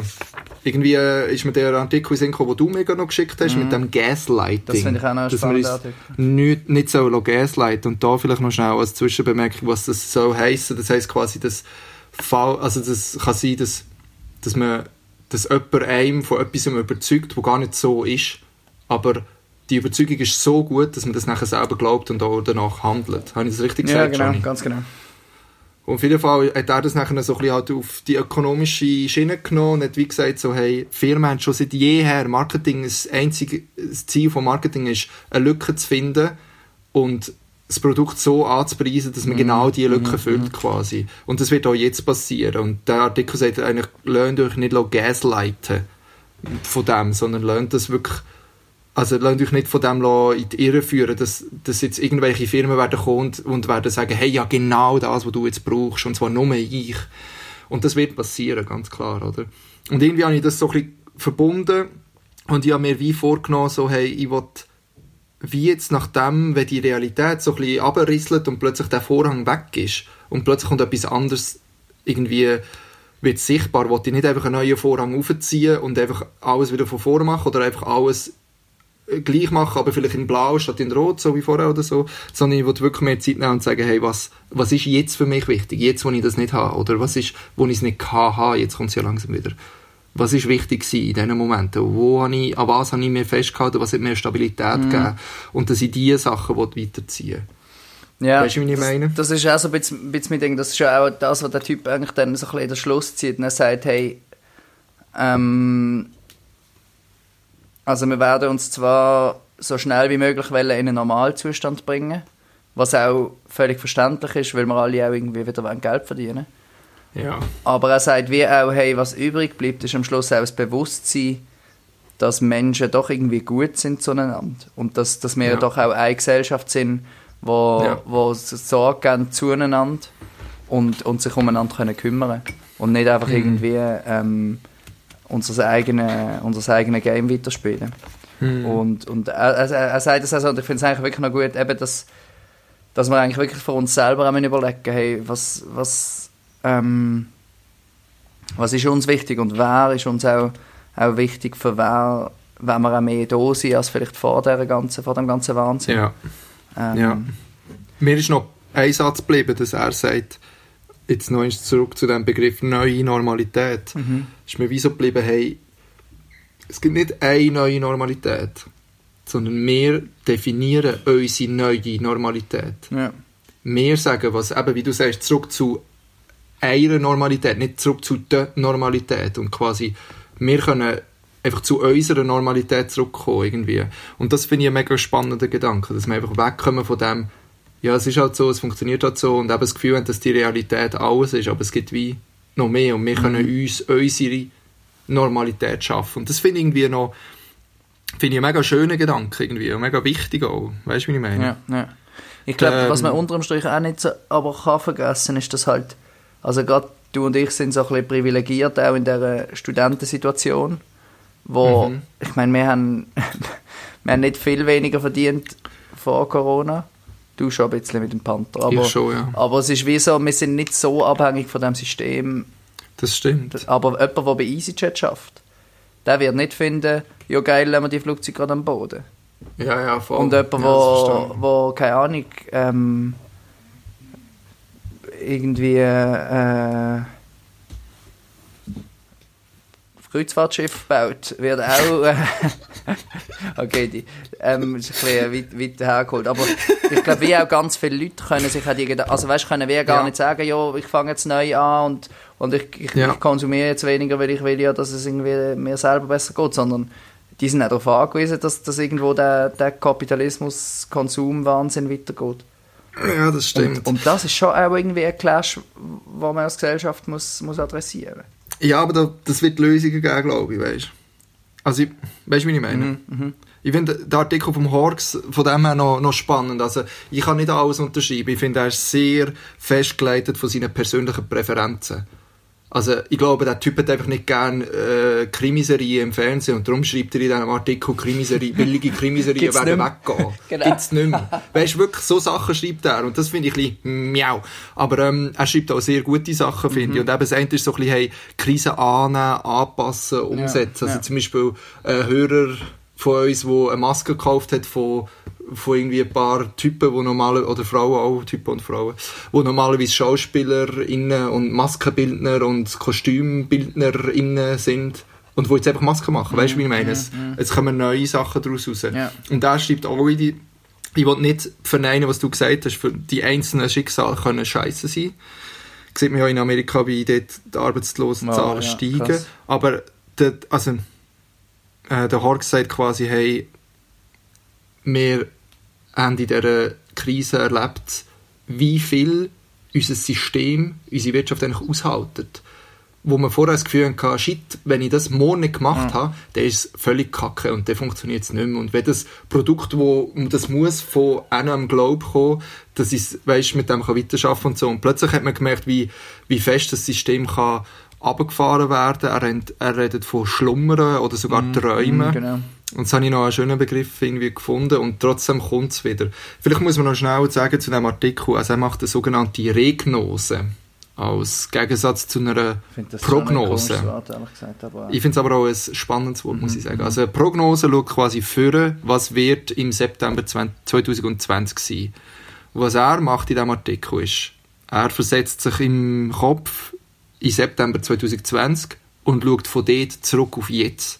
irgendwie äh, ist mir der Artikel in den du mir noch geschickt hast, mit dem Gaslighting.
Mhm. Das finde ich auch noch
Dass wir uns nicht, nicht so gaslighten. Und da vielleicht noch schnell als Zwischenbemerkung, was das soll heissen. Das heisst quasi, dass also das kann sein, dass, dass man, dass jemand einem von etwas überzeugt, wo gar nicht so ist. Aber die Überzeugung ist so gut, dass man das nachher selber glaubt und auch danach handelt. Habe ich das richtig
Ja,
gesagt,
genau,
Johnny?
ganz genau.
Und auf jeden Fall hat er das nachher so ein bisschen halt auf die ökonomische Schiene genommen und hat wie gesagt so, hey, Firmen haben schon seit jeher, Marketing, das einzige das Ziel von Marketing ist, eine Lücke zu finden und das Produkt so anzupreisen, dass man genau diese Lücke füllt quasi. Und das wird auch jetzt passieren. Und der Artikel sagt eigentlich, lernt euch nicht gaslighten von dem, sondern lernt das wirklich also lasst euch nicht von dem in die Irre führen, dass, dass jetzt irgendwelche Firmen werden kommen und, werden sagen, hey, ja genau das, was du jetzt brauchst, und zwar nur ich. Und das wird passieren, ganz klar, oder? Und irgendwie habe ich das so ein bisschen verbunden und ich habe mir wie vorgenommen, so, hey, ich will wie jetzt nachdem, wenn die Realität so ein bisschen runterrisselt und plötzlich der Vorhang weg ist und plötzlich kommt etwas anderes irgendwie wird sichtbar, will ich nicht einfach einen neuen Vorhang aufziehen und einfach alles wieder von vorne machen oder einfach alles gleich machen, aber vielleicht in blau statt in rot, so wie vorher oder so, sondern ich will wirklich mehr Zeit nehmen und sagen, hey, was, was ist jetzt für mich wichtig, jetzt, wo ich das nicht habe, oder was ist, wo ich es nicht kann haben, jetzt kommt es ja langsam wieder. Was ist wichtig in diesen Momenten? Wo habe ich, an was habe ich mir festgehalten? Was hat mir Stabilität gegeben? Und dass ich diese Sachen will weiterziehen
Ja,
Weißt du, wie ich
das,
meine?
Das ist auch so ein bisschen, ein bisschen mein Ding. Das ist ja auch das, was der Typ eigentlich dann so ein bisschen den Schluss zieht. Und er sagt, hey, ähm, also wir werden uns zwar so schnell wie möglich wollen in einen Normalzustand bringen, was auch völlig verständlich ist, weil wir alle auch irgendwie wieder wollen Geld verdienen
Ja.
Aber er sagt wie auch, hey, was übrig bleibt, ist am Schluss auch das Bewusstsein, dass Menschen doch irgendwie gut sind zueinander. Und dass, dass wir
Ja.
doch auch eine Gesellschaft sind, wo,
Ja.
wo Sorge geben zueinander und, und sich umeinander können kümmern Und nicht
Mhm.
einfach irgendwie ähm, unser eigenes unser eigene Game weiterspielen.
Mhm.
Und, und er, er, er sagt es also, und ich finde es eigentlich wirklich noch gut, eben, dass, dass wir eigentlich wirklich für uns selber auch überlegen, hey, was, was, ähm, was ist uns wichtig und wer ist uns auch, auch wichtig, für wer, wenn wir auch mehr da sind, als vielleicht vor, der ganzen, vor dem ganzen Wahnsinn.
Ja.
Ähm,
Ja. Mir ist noch ein Satz geblieben, dass er sagt, jetzt noch zurück zu dem Begriff neue Normalität.
Mhm.
Ist mir wie so geblieben, hey, es gibt nicht eine neue Normalität, sondern wir definieren unsere neue Normalität.
Ja.
Wir sagen, was eben, wie du sagst, zurück zu einer Normalität, nicht zurück zu der Normalität. Und quasi, wir können einfach zu unserer Normalität zurückkommen irgendwie. Und das finde ich einen mega spannenden Gedanke, dass wir einfach wegkommen von dem, ja, es ist halt so, es funktioniert halt so und eben das Gefühl haben, dass die Realität alles ist, aber es gibt wie noch mehr und wir können uns unsere Normalität schaffen. Und das finde ich irgendwie noch, finde ich einen mega schönen Gedanken irgendwie und mega wichtig auch. Weißt du, wie ich meine?
Ja, ja. Ich glaube,
Ähm,
was man unterm Strich auch nicht so, aber kann vergessen, ist, dass halt, also gerade du und ich sind so ein bisschen privilegiert, auch in dieser Studentensituation, wo,
Mhm.
ich meine, wir haben, (laughs) wir haben nicht viel weniger verdient vor Corona. Du schon ein bisschen mit dem Panther. Aber,
Ich schon, ja.
aber es ist wie so, wir sind nicht so abhängig von dem System.
Das stimmt.
Aber jemand, der bei EasyJet schafft, der wird nicht finden, ja geil, lassen wir die Flugzeuge gerade am Boden.
Ja, ja, voll.
Und jemand,
ja,
wo, wo, keine Ahnung, ähm, irgendwie äh, Kreuzfahrtschiff baut, wird auch. Äh, (laughs) okay, die ähm, ist ein bisschen weit, weit hergeholt. Aber ich glaube, wie auch ganz viele Leute können sich auch die Gedanken. Also, weißt du, können wir gar
Ja.
nicht sagen, ja, ich fange jetzt neu an und, und ich, ich,
Ja.
ich konsumiere jetzt weniger, weil ich will ja, dass es irgendwie mir selber besser geht, sondern die sind auch darauf angewiesen, dass, dass irgendwo der, der Kapitalismus, Konsumwahnsinn weitergeht.
Ja, das stimmt.
Und, und das ist schon auch irgendwie ein Clash, wo man als Gesellschaft muss, muss adressieren
ja, aber da, das wird Lösungen geben, glaube ich, weißt Also, ich- weißt du, wie ich meine?
Mhm,
Ich finde den Artikel vom Horks von dem her noch, noch spannend. Also, ich kann nicht alles unterschreiben. Ich finde, er ist sehr festgeleitet von seinen persönlichen Präferenzen. Also, ich glaube, der Typ hat einfach nicht gern äh, Krimiserien im Fernsehen und darum schreibt er in diesem Artikel Krimiserie, (laughs) billige Krimiserien werden weggehen. (laughs)
Genau.
Gibt's nicht mehr. (laughs) Weißt du, wirklich, so Sachen schreibt er und das finde ich ein bisschen miau. Aber ähm, er schreibt auch sehr gute Sachen, finde
Mhm.
ich. Und eben das eine ist so ein bisschen, hey, Krisen annehmen, anpassen, umsetzen. also
ja.
zum Beispiel ein Hörer von uns, der eine Maske gekauft hat von, von irgendwie ein paar Typen, die normale, oder Frauen auch, Typen und Frauen, die normalerweise SchauspielerInnen und Maskenbildner und KostümbildnerInnen sind. Und die jetzt einfach Masken machen. Weißt du, wie ich meine? Es, es kommen neue Sachen daraus raus.
Ja.
Und da schreibt auch die, ich will nicht verneinen, was du gesagt hast, für die einzelnen Schicksale können scheiße sein. Sieht man ja in Amerika, wie dort die Arbeitslosenzahlen
Ja, ja,
steigen.
krass.
Aber der, also, äh, der Hork sagt quasi, hey, wir haben in dieser Krise erlebt, wie viel unser System, unsere Wirtschaft eigentlich aushaltet. Wo man vorher das Gefühl hatte, shit, wenn ich das morgen nicht gemacht habe, dann ist es völlig kacke und dann funktioniert es nicht mehr. Und wenn das Produkt, wo das muss von einem am Globe kommen, dass ich weißt, mit dem kann weiterarbeiten und so. Und plötzlich hat man gemerkt, wie, wie fest das System kann abgefahren werden. Er, er redet von Schlummern oder sogar Träumen.
mm, genau.
Und das habe ich noch einen schönen Begriff irgendwie gefunden und trotzdem kommt es wieder. Vielleicht muss man noch schnell sagen zu dem Artikel, also er macht eine sogenannte Regnose als Gegensatz zu einer
Ich ein
Prognose.
Wort, gesagt, aber,
Ich finde es aber auch ein spannendes Wort, muss ich sagen. Also eine Prognose schaut quasi für, was wird im September 20 2020 sein. Und was er macht in diesem Artikel ist, er versetzt sich im Kopf in September 2020 und schaut von dort zurück auf jetzt.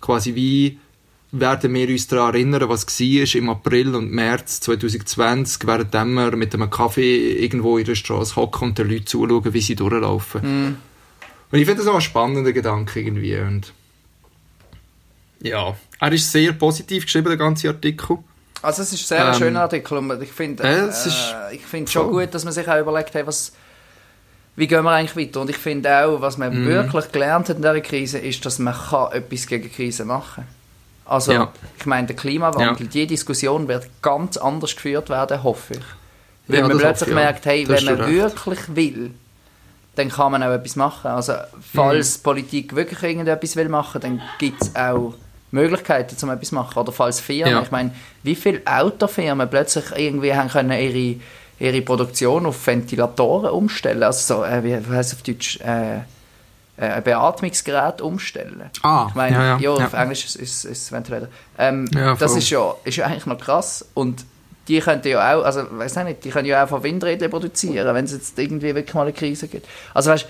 Quasi wie werden wir uns daran erinnern, was war im April und März 2020, während wir mit einem Kaffee irgendwo in der Straße hocken und den Leuten zuschauen, wie sie durchlaufen. Und ich finde das auch ein spannender Gedanke irgendwie. Und ja, er ist sehr positiv geschrieben, der ganze Artikel.
Also es ist sehr ein
Ähm,
schöner Artikel und ich finde
äh,
äh, ich finde schon gut, dass man sich auch überlegt hat, was wie gehen wir eigentlich weiter? Und ich finde auch, was man
Mhm.
wirklich gelernt hat in dieser Krise, ist, dass man kann etwas gegen die Krise machen Also,
Ja.
ich meine, der Klimawandel, die Diskussion wird ganz anders geführt werden, hoffe ich. Weil
Ja,
man
das
plötzlich
ich, ja.
merkt, hey,
Da
wenn man
recht.
wirklich will, dann kann man auch etwas machen. Also, falls
Mhm.
Politik wirklich irgendetwas will machen, dann gibt es auch Möglichkeiten, um etwas zu machen. Oder falls Firmen,
Ja.
ich meine, wie viele Autofirmen plötzlich irgendwie haben können ihre, ihre Produktion auf Ventilatoren umstellen, also so, äh, wie, heißt es auf Deutsch, äh, ein Beatmungsgerät umstellen.
Ah,
ich meine,
ja, ja,
ja, auf. Englisch ist es ist, ist Ventilator. Ähm,
Ja,
das ist ja, ist ja eigentlich noch krass und die könnten ja auch, also weiß nicht, die können ja auch von Windrädern produzieren, wenn es jetzt irgendwie wirklich mal eine Krise gibt. Also weißt,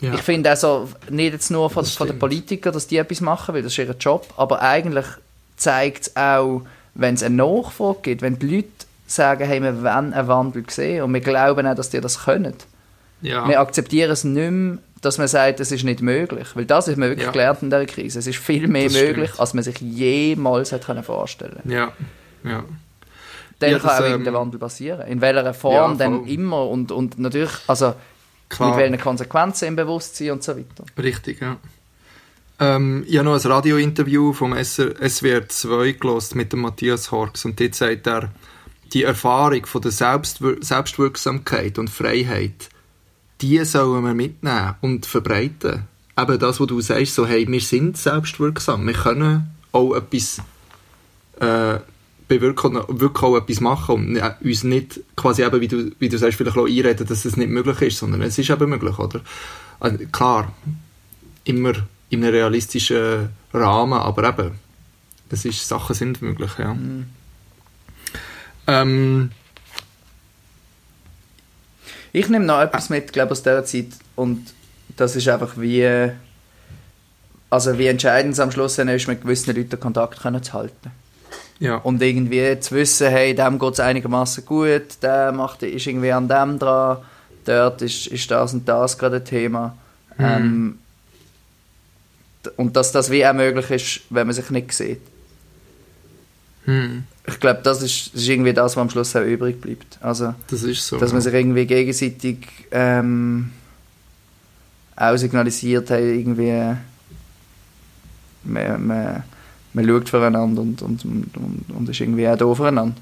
Ja.
ich finde also nicht jetzt nur von, von den. Politikern, dass die etwas machen, weil das ist ihr Job, aber eigentlich zeigt es auch, wenn es eine Nachfrage gibt, wenn die Leute sagen, hey, wir wollen einen Wandel sehen und wir glauben auch, dass die das können.
ja.
Wir akzeptieren es nicht mehr, dass man sagt, es ist nicht möglich. Weil das ist man wirklich
Ja.
gelernt in dieser Krise. Es ist viel mehr
Das
möglich,
stimmt.
als man sich jemals hätte können vorstellen
ja, ja.
Dann
Ja,
kann
das,
auch
ähm,
irgendein Wandel passieren. In welcher Form
Ja,
dann immer und, und natürlich, also
Klar.
mit welchen Konsequenzen im Bewusstsein und so weiter.
Richtig, ja. Ähm, ich habe noch ein Radiointerview vom SWR 2 gelost mit dem Matthias Horks und dort sagt er, die Erfahrung von der Selbstwir Selbstwirksamkeit und Freiheit, die sollen wir mitnehmen und verbreiten. Eben das, was du sagst, so, hey, wir sind selbstwirksam, wir können auch etwas äh, bewirken und wirklich auch etwas machen und ne- uns nicht quasi eben, wie du, wie du sagst, vielleicht auch einreden, dass es nicht möglich ist, sondern es ist eben möglich, oder? Also, klar, immer in einem realistischen Rahmen, aber eben, es ist, Sachen sind möglich, ja. Ähm,
Ich nehme noch etwas mit, glaube aus dieser Zeit und das ist einfach wie also wie entscheidend es am Schluss ist, mit gewissen Leuten Kontakt können zu halten.
ja,
Und irgendwie zu wissen, hey, dem geht es einigermaßen gut, der macht, ist irgendwie an dem dran, dort ist, ist das und das gerade ein Thema. Ähm, d- und dass das wie auch möglich ist, wenn man sich nicht sieht.
hm,
Ich glaube, das ist, das ist irgendwie das, was am Schluss auch übrig bleibt. Also,
das ist so.
dass man sich irgendwie gegenseitig ähm, auch signalisiert, hey, irgendwie man, man, man schaut füreinander und, und, und, und, und ist irgendwie auch da füreinander.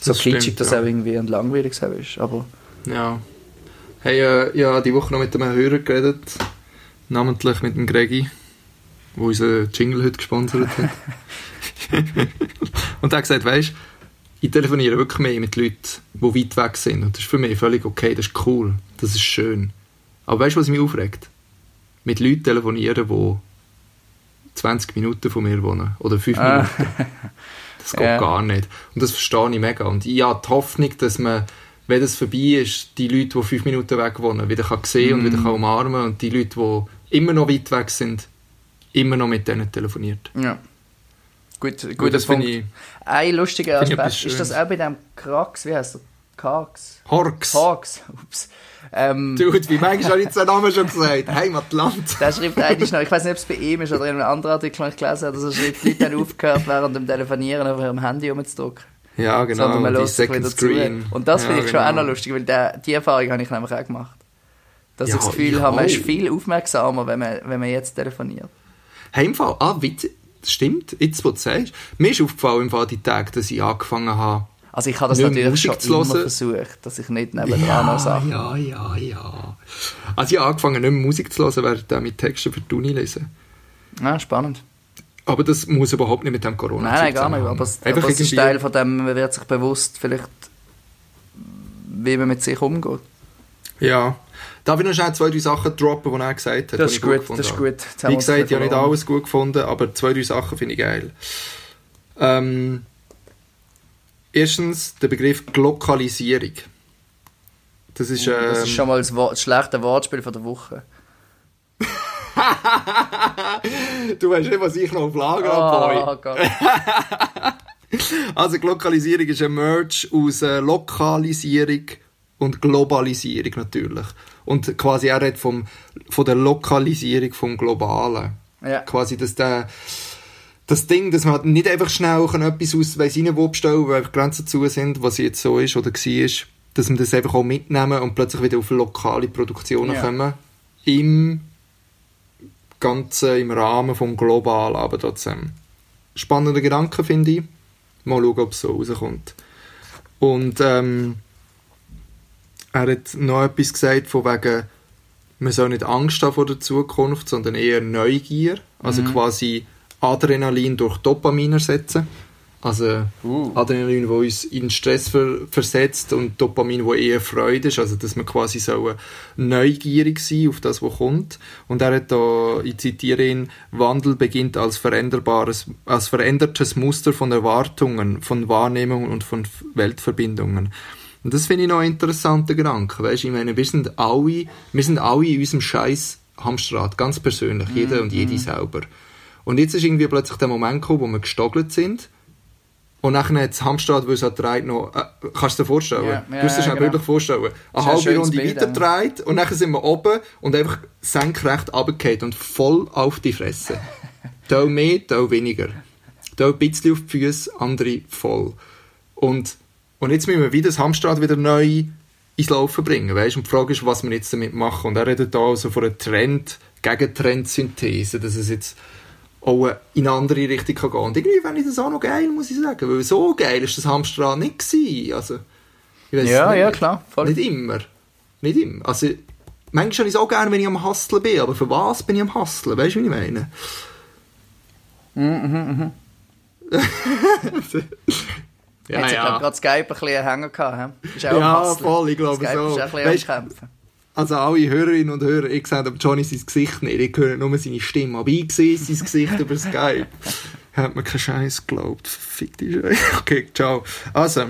So
Das
kitschig
stimmt,
das
ja.
auch irgendwie und langweilig auch ist. Aber
Ja. Hey, äh, ja, die Woche noch mit einem Hörer geredet, namentlich mit dem Gregi, wo unser Jingle heute gesponsert hat. (laughs) (laughs) und er hat gesagt, weisst, ich telefoniere wirklich mehr mit Leuten, die weit weg sind. Und das ist für mich völlig okay, das ist cool, das ist schön. Aber weißt du, was mich aufregt? Mit Leuten telefonieren, die 20 Minuten von mir wohnen. Oder 5
Ah.
Minuten. (laughs) Das geht
Ja.
gar nicht. Und das verstehe ich mega. Und ich habe die Hoffnung, dass man, wenn das vorbei ist, die Leute, die 5 Minuten weg wohnen, wieder kann sehen und
Mm.
wieder kann umarmen und die Leute, die immer noch weit weg sind, immer noch mit denen telefoniert.
ja. Gut,
Gut,
guter
das finde
Punkt.
ich
Ein lustiger Aspekt ist das auch bei dem Krax, wie heißt der? Krax?
Horks.
Krax. (laughs) Ups. Ähm,
Dude, wie manchmal habe ich den Namen schon gesagt. Heimatland. (laughs)
Der schreibt eigentlich noch, ich weiß nicht, ob es bei ihm ist oder in einem anderen Artikel, den ich gelesen habe, dass er schreibt, die haben aufgehört, während dem Telefonieren auf ihrem Handy rumzudrücken.
Ja, genau.
Sondern man
die
lässt sich
Second Screen.
zu. Und das
ja,
finde ich schon auch
genau.
noch lustig, weil der, die Erfahrung habe ich nämlich auch gemacht. Dass
Ja,
ich das Gefühl
ich
habe, man ist viel aufmerksamer, wenn man, wenn man jetzt telefoniert.
Hey, im Fall, ah, witzig, das stimmt, jetzt wo du sagst. Mir ist aufgefallen im Fall die Tage, dass ich angefangen habe,
Also ich habe das
Nicht mehr
natürlich
Musik
schon immer versucht, dass ich nicht nebenan noch Sachen...
ja, ja, ja. Also ich habe angefangen, nicht mehr Musik zu hören, während ich mit Texten für die Uni lese.
Ja, spannend.
Aber das muss überhaupt nicht mit dem corona
Nein, nein, gar nicht. Aber es, aber es ist Teil von dem, man wird sich bewusst vielleicht, wie man mit sich umgeht.
Ja. Darf ich noch schnell zwei, drei Sachen droppen, die er gesagt hat?
Das ist gut, das ist gut. Jetzt
Wie gesagt, ich habe nicht alles gut gefunden, aber zwei, drei Sachen finde ich geil. Ähm, erstens der Begriff Glokalisierung. Das ist, ähm,
Das ist schon mal das, Wort, das schlechte Wortspiel von der Woche. (laughs)
du weißt nicht, was ich noch auf Lager habe,
Oh. (laughs)
Also Glokalisierung ist ein Merge aus äh, Lokalisierung und Globalisierung natürlich. Und quasi er redet vom, von der Lokalisierung vom Globalen.
Ja.
Quasi, dass der, das Ding, dass man nicht einfach schnell etwas aus weiss ich nicht wo bestellen weil einfach Grenzen zu sind, was jetzt so ist oder war, dass wir das einfach auch mitnehmen und plötzlich wieder auf lokale Produktionen
Ja.
kommen. Im Ganzen, im Rahmen vom Globalen, aber trotzdem. Spannender Gedanke, finde ich. Mal schauen, ob es so rauskommt. Und ähm, er hat noch etwas gesagt von wegen, man soll nicht Angst haben vor der Zukunft, sondern eher Neugier. Also quasi Adrenalin durch Dopamin ersetzen. Also
Uh.
Adrenalin, wo uns in Stress ver versetzt und Dopamin, wo eher Freude ist. Also dass man quasi so neugierig sein auf das, was kommt. Und er hat da, ich zitiere ihn, Wandel beginnt als veränderbares, als verändertes Muster von Erwartungen, von Wahrnehmungen und von Weltverbindungen. Und das finde ich noch ein interessanter Gedanke. Weißt, ich meine, wir sind alle, wir sind alle in unserem Scheiß Hamsterrad, ganz persönlich, jeder und jede selber. Und jetzt ist irgendwie plötzlich der Moment gekommen, wo wir gestogelt sind. Und nachher hat das Hamsterrad, weil es hat dreht noch, äh, kannst du dir vorstellen?
Ja, ja,
du musst dir
ja, genau.
wirklich vorstellen. Eine
ein
halbe
schönes
Runde
Bild,
weiter dreht und nachher sind wir oben und einfach senkrecht runtergefallen und voll auf die Fresse. (laughs) da mehr, da weniger. Da ein bisschen auf die Füße, andere voll. Und, und jetzt müssen wir wieder das Hamsterrad wieder neu ins Laufen bringen, weißt? Und die Frage ist, was wir jetzt damit machen. Und er redet da also von einer Trend, Gegentrend-Synthese, dass es jetzt auch in eine andere Richtung kann gehen. Und irgendwie fände ich das auch noch geil, muss ich sagen. Weil so geil ist das Hamsterrad nicht gewesen. Also, ich weiss
Ja,
nicht.
ja, klar, voll.
Nicht immer. Nicht immer. Also, manchmal habe ich es auch gerne, wenn ich am Hustlen bin. Aber für was bin ich am Hustlen? Weißt du, wie ich meine? (laughs)
Ja, Jetzt ja, gerade Skype ein bisschen hängen gehabt. he? Ist auch
Ja,
Hustlen.
voll, ich glaube
Skype
so.
ist auch ein am Kämpfen.
Also alle Hörerinnen und Hörer, ich sehe aber Johnny sein Gesicht nicht, ich höre nur seine Stimme, aber ich sehe sein Gesicht über Skype. (laughs) Hat mir keinen Scheiß geglaubt, fick die Scheiße. (laughs) Okay, ciao. Also,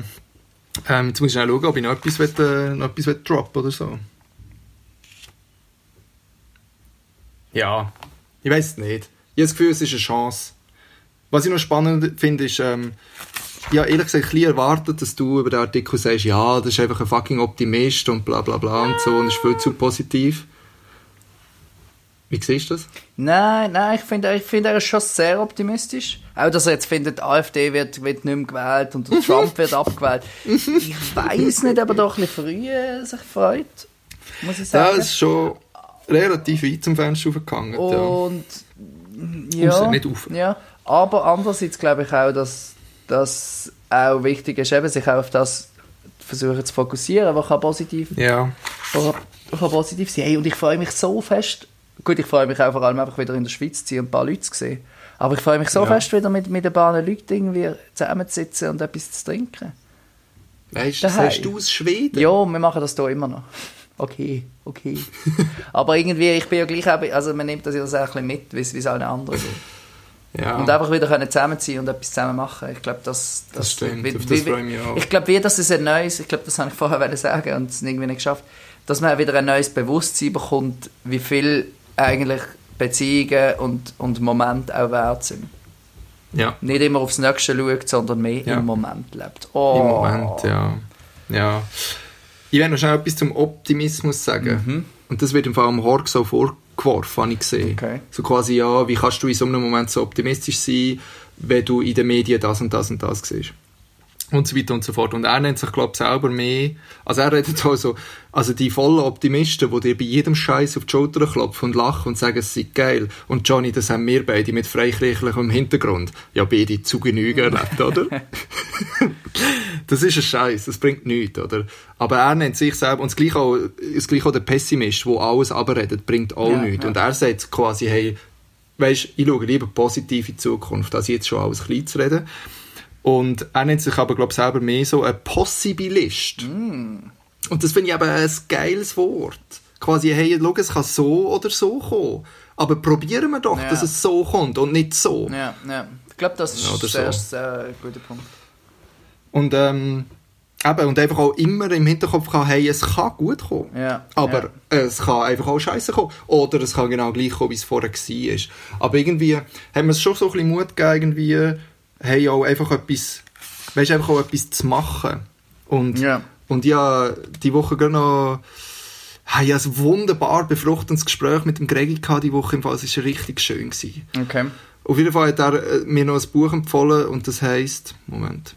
ähm, jetzt muss ich schauen, ob ich noch etwas, will, äh, noch etwas will droppen oder so. Ja, ich weiß es nicht. Ich habe das Gefühl, es ist eine Chance. Was ich noch spannend finde, ist, ähm, ja, ehrlich gesagt, ein bisschen erwartet, dass du über den Artikel sagst, ja, das ist einfach ein fucking Optimist und bla bla bla und so und ist viel zu positiv. Wie siehst du das?
Nein, nein, ich finde ich find, er ist schon sehr optimistisch. Auch, dass er jetzt findet, die AfD wird, wird nicht mehr gewählt und (laughs) Trump wird abgewählt. Ich weiß nicht, ob er doch ein bisschen früh äh, sich freut, muss ich
Ja,
sagen.
es ist schon relativ weit zum Fenster aufgegangen. ja.
Und ja,
Raus, nicht auf.
ja, aber andererseits glaube ich auch, dass das auch wichtig ist, eben, sich auch auf das versuchen zu fokussieren, was kann positiv,
ja.
was kann positiv sein. Hey, und ich freue mich so fest, gut, ich freue mich auch vor allem einfach wieder in der Schweiz zu sein und ein paar Leute zu sehen, aber ich freue mich so
Ja.
fest wieder mit, mit ein paar Leuten irgendwie zusammenzusitzen und etwas zu trinken.
Weißt du,
Daheim.
sagst du aus Schweden?
Ja, wir machen das hier immer noch. (laughs) Okay, okay. (laughs) aber irgendwie, ich bin ja gleich auch, also man nimmt das ja ein bisschen mit, wie es wie es allen anderen geht. (laughs)
Ja.
Und einfach wieder können zusammenziehen und etwas zusammen machen. Ich glaube, das,
Das stimmt,
wie-
das freue ich mich auch.
Ich glaube, wie das ist ein neues, ich glaube, das habe ich vorher sagen und es irgendwie nicht geschafft, dass man wieder ein neues Bewusstsein bekommt, wie viel eigentlich Beziehungen und, und Momente auch wert sind.
ja.
Nicht immer aufs Nächste schaut, sondern mehr
Ja.
im Moment lebt. Oh.
Im Moment, ja. ja. Ich werde noch schnell etwas zum Optimismus sagen. Und das wird im Fall am Horg so vorgeworfen, habe ich gesehen.
Okay.
So quasi, ja, wie kannst du in so einem Moment so optimistisch sein, wenn du in den Medien das und das und das siehst. Und so weiter und so fort. Und er nennt sich, glaube ich, selber mehr, also er redet auch so, also die vollen Optimisten, die dir bei jedem Scheiß auf die Schulter klopfen und lachen und sagen, es sei geil. Und Johnny, das haben wir beide mit freikirchlichem Hintergrund. Ja, beide zu Genüge erlebt, (laughs) oder? Das ist ein Scheiß, das bringt nichts, oder? Aber er nennt sich selber, und das gleiche auch, das gleiche auch der Pessimist, der alles abredet, bringt auch
Ja,
nichts.
ja.
Und er sagt quasi, hey, weisst, ich schaue lieber positiv in die Zukunft, als jetzt schon alles klein zu reden. Und er nennt sich aber, glaube ich, selber mehr so ein Possibilist.
Mm.
Und das finde ich eben ein geiles Wort. Quasi, hey, schau, es kann so oder so kommen. Aber probieren wir doch,
Ja.
dass es so kommt und nicht so.
Ja, ja. Ich glaube, das ist
Ja, oder
ein sehr,
so.
sehr guter Punkt.
Und, ähm, eben, und einfach auch immer im Hinterkopf haben, hey, es kann gut kommen.
Ja,
Aber es kann einfach auch scheiße kommen. Oder es kann genau gleich kommen, wie es vorher war. Aber irgendwie haben wir es schon so ein bisschen Mut gegeben, irgendwie, hey, auch einfach etwas, weißt, einfach auch etwas zu machen. Und,
Ja.
und ja, die Woche gerade noch, habe ich ein wunderbar befruchtendes Gespräch mit dem Gregi gehabt, die Woche im Fall, es war richtig schön. Gewesen.
Okay.
Auf jeden Fall hat er äh, mir noch ein Buch empfohlen und das heißt Moment.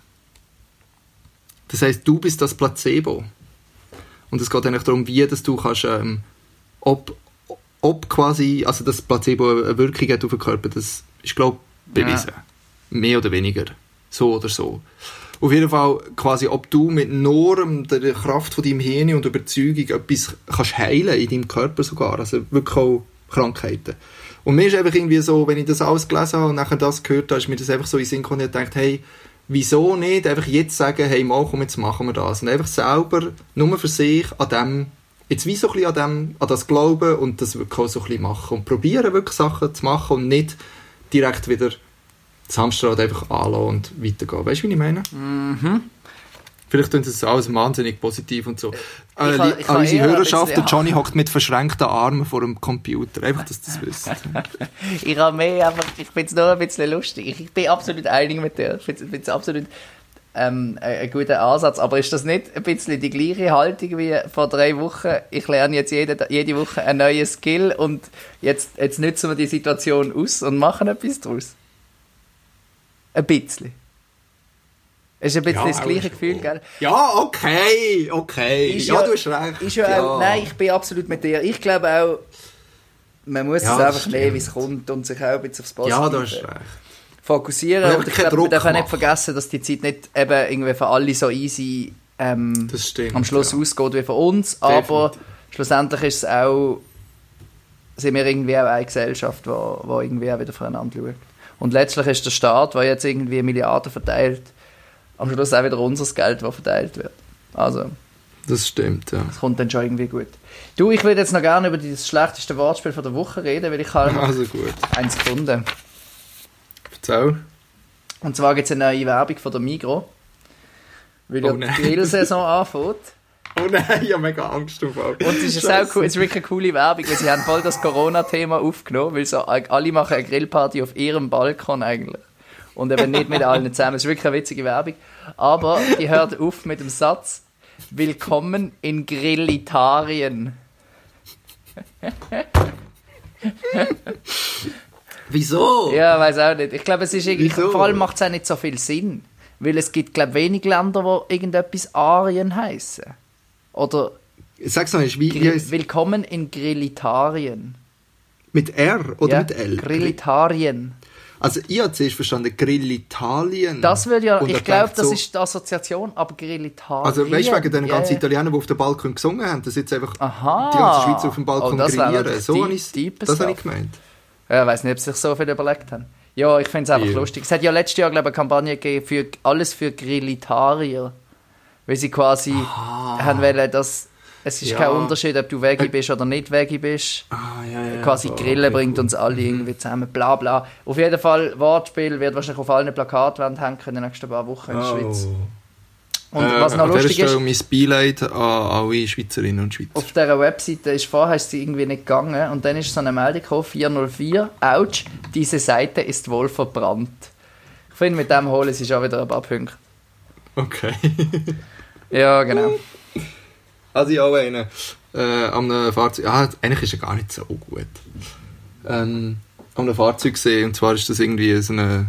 Das heißt Du bist das Placebo. Und es geht eigentlich darum, wie dass du kannst, ähm, ob, ob quasi, also das Placebo eine Wirkung hat auf den Körper, das ist, glaube ich, bewiesen. Mehr oder weniger. So oder so. Auf jeden Fall quasi, ob du mit nur der Kraft von deinem Hirn und Überzeugung etwas kannst heilen in deinem Körper sogar. Also wirklich auch Krankheiten. Und mir ist einfach irgendwie so, wenn ich das alles gelesen habe und nachher das gehört habe, ist mir das einfach so in den Sinn gekommen und gedacht, hey, wieso nicht einfach jetzt sagen, hey, mal, komm, jetzt machen wir das. Und einfach selber, nur für sich, an dem, jetzt wie so ein bisschen an dem, an das glauben und das wirklich auch so ein bisschen machen. Und probieren wirklich Sachen zu machen und nicht direkt wieder das Hamsterrad einfach anlassen und weitergehen. Weißt du, wie ich meine?
Mhm.
Vielleicht tun sie es alles wahnsinnig positiv und so. Äh,
Ich kann-
an unsere Hörerschaft, der (laughs) Johnny hockt mit verschränkten Armen vor dem Computer. Einfach, dass das wisst. (laughs)
Ich habe mehr einfach, ich finde es nur ein bisschen lustig. Ich, bin absolut einig mit dir. Ich finde es absolut ähm, ein, ein guter Ansatz. Aber ist das nicht ein bisschen die gleiche Haltung wie vor drei Wochen? Ich lerne jetzt jede, jede Woche ein neues Skill und jetzt, jetzt nutzen wir die Situation aus und machen etwas daraus. Ein bisschen. Es ist ein bisschen das
auch
gleiche. Gefühl, gell?
Ja, okay, okay.
Ist
ja, du hast recht.
Ist ja Auch, nein, ich bin absolut mit dir. Ich glaube auch, man muss
Ja,
es
das
einfach nehmen, wie es kommt und sich auch ein bisschen aufs Positive
ja, du hast recht.
fokussieren.
Und
ich glaube, man darf auch nicht vergessen, dass die Zeit nicht eben irgendwie für alle so easy ähm,
Das stimmt,
am Schluss
ja.
ausgeht wie für uns. Aber
Definitiv.
schlussendlich ist es auch, sind wir irgendwie auch eine Gesellschaft, die irgendwie auch wieder voneinander schaut. Und letztlich ist der Staat, der jetzt irgendwie Milliarden verteilt, am Schluss auch wieder unser Geld, das verteilt wird. Also,
Das stimmt, ja.
es kommt dann schon irgendwie gut. Du, ich würde jetzt noch gerne über das schlechteste Wortspiel von der Woche reden, weil ich habe
Also gut.
eins gefunden.
Erzähl.
Und zwar gibt es eine neue Werbung von der Migro. Weil
Oh
ja die Grillsaison anfängt.
Oh nein, ich habe mega Angst davor.
Und es ist, sehr cool, es ist wirklich eine coole Werbung, weil sie haben voll das Corona-Thema aufgenommen, weil so alle machen eine Grillparty auf ihrem Balkon eigentlich. Und eben nicht mit allen zusammen. Es ist wirklich eine witzige Werbung. Aber die hört auf mit dem Satz, Willkommen in Grillitarien.
Wieso?
Ja, weiß auch nicht. Ich glaube, es ist irgendwie,
Wieso?
vor allem macht es auch nicht so viel Sinn. Weil es gibt, glaube wenig Länder, wo irgendetwas Arien heißen. Oder
Sag's noch, wie, wie heisst
Willkommen in Grillitarien.
Mit R oder
ja,
mit L?
Grillitarien.
Also ich habe zuerst verstanden, Grillitalien.
Das würde ja,
Und
ich
hab
glaube, das
so-
ist die Assoziation, aber Grillitarien.
Also weißt du, wegen den
Ja,
ganzen. Italienern, die auf dem Balkon gesungen haben, dass jetzt einfach
Aha.
die ganze Schweiz auf dem Balkon
Oh,
grillieren. So habe
deepes
das habe ich gemeint.
Ja, ich weiß nicht, ob sie sich so viel überlegt haben. Ja, ich finde es einfach
Ja.
lustig. Es hat ja letztes Jahr, glaube ich, eine Kampagne gegeben für alles für Grillitarier. Weil sie quasi haben wollen, dass es ist
Ja.
kein Unterschied, ob du Veggie bist oder nicht Veggie bist.
Ah, ja, ja.
quasi
voll,
Grillen
okay,
bringt uns alle irgendwie zusammen, bla bla. Auf jeden Fall, Wortspiel wird wahrscheinlich auf allen Plakatwänden hängen in den nächsten paar Wochen in der Schweiz. Und
Äh,
was noch lustig ist,
mein Beileid an alle Schweizerinnen und Schweizer.
auf dieser Webseite ist vorher ist sie irgendwie nicht gegangen und dann ist so eine Meldung gekommen, 404, ouch, diese Seite ist wohl verbrannt. Ich finde, mit dem holen sie schon wieder ein paar Punkte.
Okay. (laughs)
Ja, genau.
Also ich auch einen. Äh, an einem Fahrzeug. Ja, eigentlich ist er gar nicht so gut. Ähm, an einem Fahrzeug gesehen. Und zwar ist das irgendwie so, eine,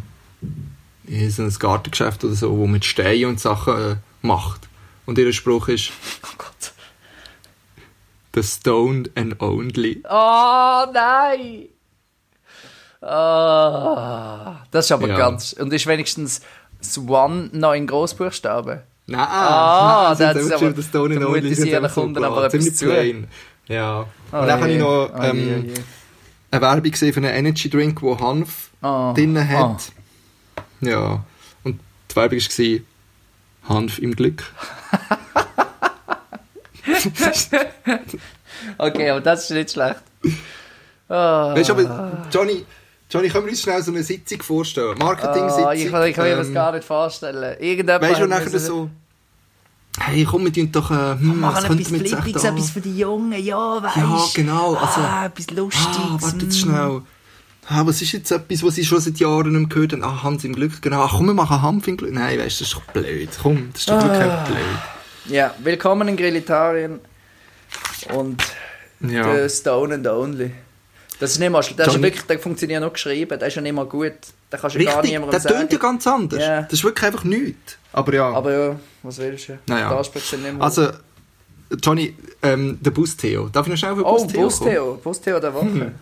so ein Gartengeschäft oder so, wo mit Steinen und Sachen äh, macht. Und ihr Spruch ist
Oh Gott.
The Stoned and Only.
Oh nein! Ah, das ist aber
Ja.
ganz. Und ist wenigstens das One noch in Großbuchstaben.
Nein,
Ah,
nein,
da
sie
hat's
haben
aber-
The Stoned and
da
Only.
mutet
sie
sie
haben
ihren
einfach so
Kunden
gelassen.
aber etwas
Ziemlich
zu.
plain. Ja. Und
Oh
dann habe ich noch
Oh
ähm,
oh
eine Werbung gesehen für einen Energy Drink, der Hanf
Ah.
drin hat. Ja. Und die Werbung war Hanf im Glück. (laughs)
Okay, aber das ist nicht schlecht. Ah.
Weißt du, aber Johnny, Johnny, können wir uns schnell so eine Sitzung vorstellen? Marketing-Sitzung.
Ah, ich, kann- ich kann mir das
ähm,
gar nicht vorstellen. Irgendjemand
Weißt du, nachher so. Hey, komm, wir tun doch. Äh, hm,
machen etwas Flippiges,
an-
etwas für die Jungen, ja, weißt
Ja, genau, also-
ah, etwas Lustiges.
Ah, warte jetzt
mm.
schnell. Ah, was ist jetzt etwas, was ich schon seit Jahren nicht mehr gehört habe? Ah, Hans im Glück, genau. Ach, komm, wir machen Hanf im Glück. Nein, weißt du, das ist doch blöd. Komm, das ist doch wirklich
Ah.
blöd.
Ja, willkommen in Grillitarien und
Ja.
der Stone and Only. Das ist nicht mal, das ist wirklich, der funktioniert noch geschrieben, der ist ja nicht mal gut. Da kannst du gar
Richtig,
niemandem
der
sagen.
tönt ja ganz anders.
Ja.
Das ist wirklich einfach nichts. Aber ja.
Aber ja, was willst du?
Naja. Also, Johnny, ähm, der Bus Theo. Darf ich noch schnell auf den
Oh,
Bus Theo kommen?
Busteo. Busteo der Woche.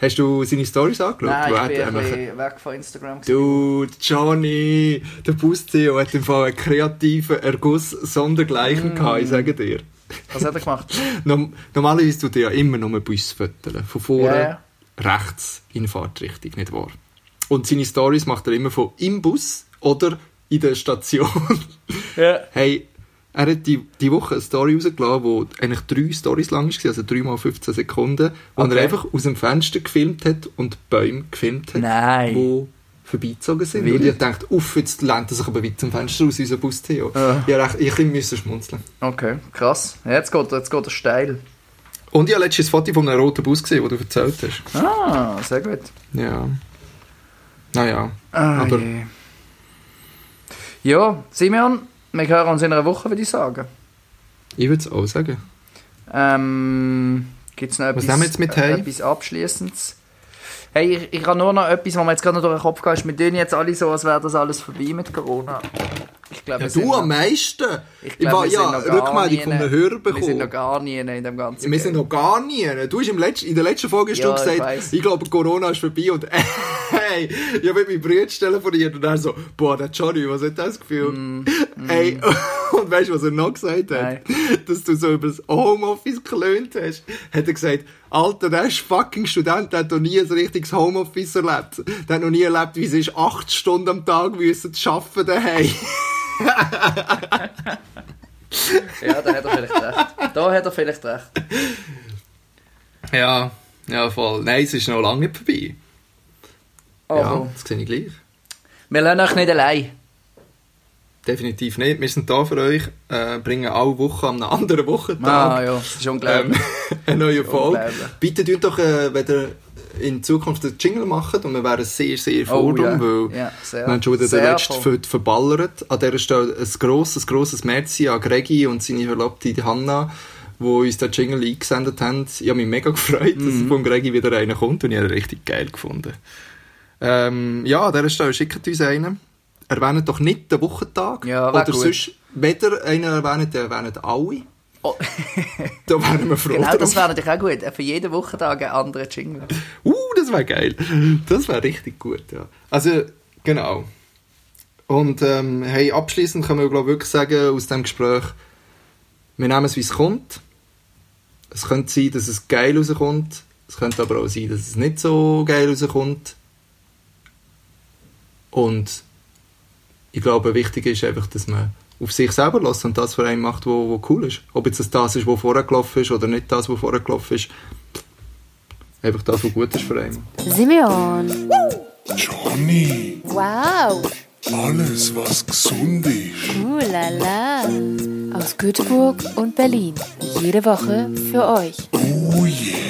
Hast du seine Stories angeschaut?
Nein, ich bin ein bisschen weg von Instagram. gewesen.
Dude, Johnny, der Bus Theo hat im Fall einen kreativen Erguss sondergleichen gehabt, ich sage dir.
Was hat er gemacht? (laughs)
Norm normalerweise tut er ja immer nur Bus fotografieren. Von vorne
ja.
rechts in Fahrtrichtung, nicht wahr? Und seine Stories macht er immer von im Bus oder in der Station. (laughs)
Ja.
hey, er hat die, die Woche eine Story rausgelassen, die eigentlich drei Stories lang war, also drei mal 15 Sekunden, wo
Okay.
er einfach aus dem Fenster gefilmt hat und Bäume gefilmt hat,
Nein.
die vorbeizogen sind.
Wild.
Und ich dachte, uff, jetzt lehnt er sich aber weit zum Fenster aus, unser Bus Theo.
Ja.
Ich musste ich bisschen schmunzeln.
Okay, krass. Jetzt geht, jetzt geht er steil.
Und ich habe letztens ein Foto von einem roten Bus gesehen, das du erzählt hast.
Ah, sehr gut.
Ja. Naja.
Ah,
Aber-
je. Ja, Simeon, wir hören uns in einer Woche, würde ich sagen.
Ich würde es auch sagen.
Ähm, Gibt es noch
Was
etwas,
nehmen wir jetzt mit heim?
etwas Abschließendes? Hey, ich, ich habe nur noch etwas, was mir jetzt gerade noch durch den Kopf geht. Wir tun jetzt alle so, als wäre das alles vorbei mit Corona. Ich glaube,
Ja, du am meisten.
Ich
Ich
glaube,
war ja Rückmeldung von einem
in-
Hörer
Wir sind noch
bekommen.
gar nie in dem ganzen
Wir sind noch gar nie. Du hast im Letz in der letzten Folge hast
Ja,
du
ich
gesagt,
weiss.
ich, glaube, Corona ist vorbei. Und (laughs) hey, ich habe mit meinem Bruder telefoniert und er so, boah, der Johnny, was hat das Gefühl? Hey, (laughs) und weißt du, was er noch gesagt hat?
Nein.
Dass du so über das Homeoffice gelöhnt hast. Hat er gesagt, Alter, der ist fucking Student, der hat noch nie ein richtiges Homeoffice erlebt. Der hat noch nie erlebt, wie es ist, acht Stunden am Tag müssen zu arbeiten daheim.
Ja, da hat er vielleicht recht. Da hat er vielleicht recht.
Ja, ja, voll. Nein, es ist noch lange nicht vorbei.
Aber
Ja, das sehe ich gleich.
wir lassen euch nicht allein.
Definitiv nicht. Wir sind da für euch, äh, bringen alle Wochen an einem anderen Wochentag
Ah ja, das ist unglaublich.
ähm, eine neue Folge. Bitte tut doch, äh, wenn ihr in Zukunft einen Jingle macht und wir wären sehr, sehr froh
Oh,
drum, weil
Ja, sehr.
wir haben schon wieder den letzten für verballert. An dieser Stelle ein grosses, grosses Merci an Gregi und seine Verlobte Hanna, die uns den Jingle eingesendet haben. Ich habe mich mega gefreut,
Mhm.
dass von Gregi wieder einer kommt und ich habe ihn richtig geil gefunden. Ähm, ja, an dieser Stelle schickt uns einen. Erwähnt doch nicht den Wochentag.
Ja,
Oder
gut.
sonst, ihr einen erwähnt, dann erwähnt alle.
Oh. (laughs)
Da wären wir froh
Genau, das wäre natürlich auch gut. Für jeden Wochentag einen anderen Jingle.
Uh, das wäre geil. Das wäre richtig gut, ja. Also, genau. Und ähm, hey, abschließend können wir glaube ich wirklich sagen, aus dem Gespräch, wir nehmen es, wie es kommt. Es könnte sein, dass es geil rauskommt. Es könnte aber auch sein, dass es nicht so geil rauskommt. Und ich glaube, wichtig ist einfach, dass man auf sich selber lässt und das für einen macht, wo, wo cool ist. Ob jetzt das das ist, was vorher gelaufen ist oder nicht das, was vorher gelaufen ist. Einfach das, was gut ist für einen.
Simeon.
Johnny,
Wow.
alles was gesund ist.
Uh la la. Aus Göteborg und Berlin. Jede Woche für euch.
Oh yeah.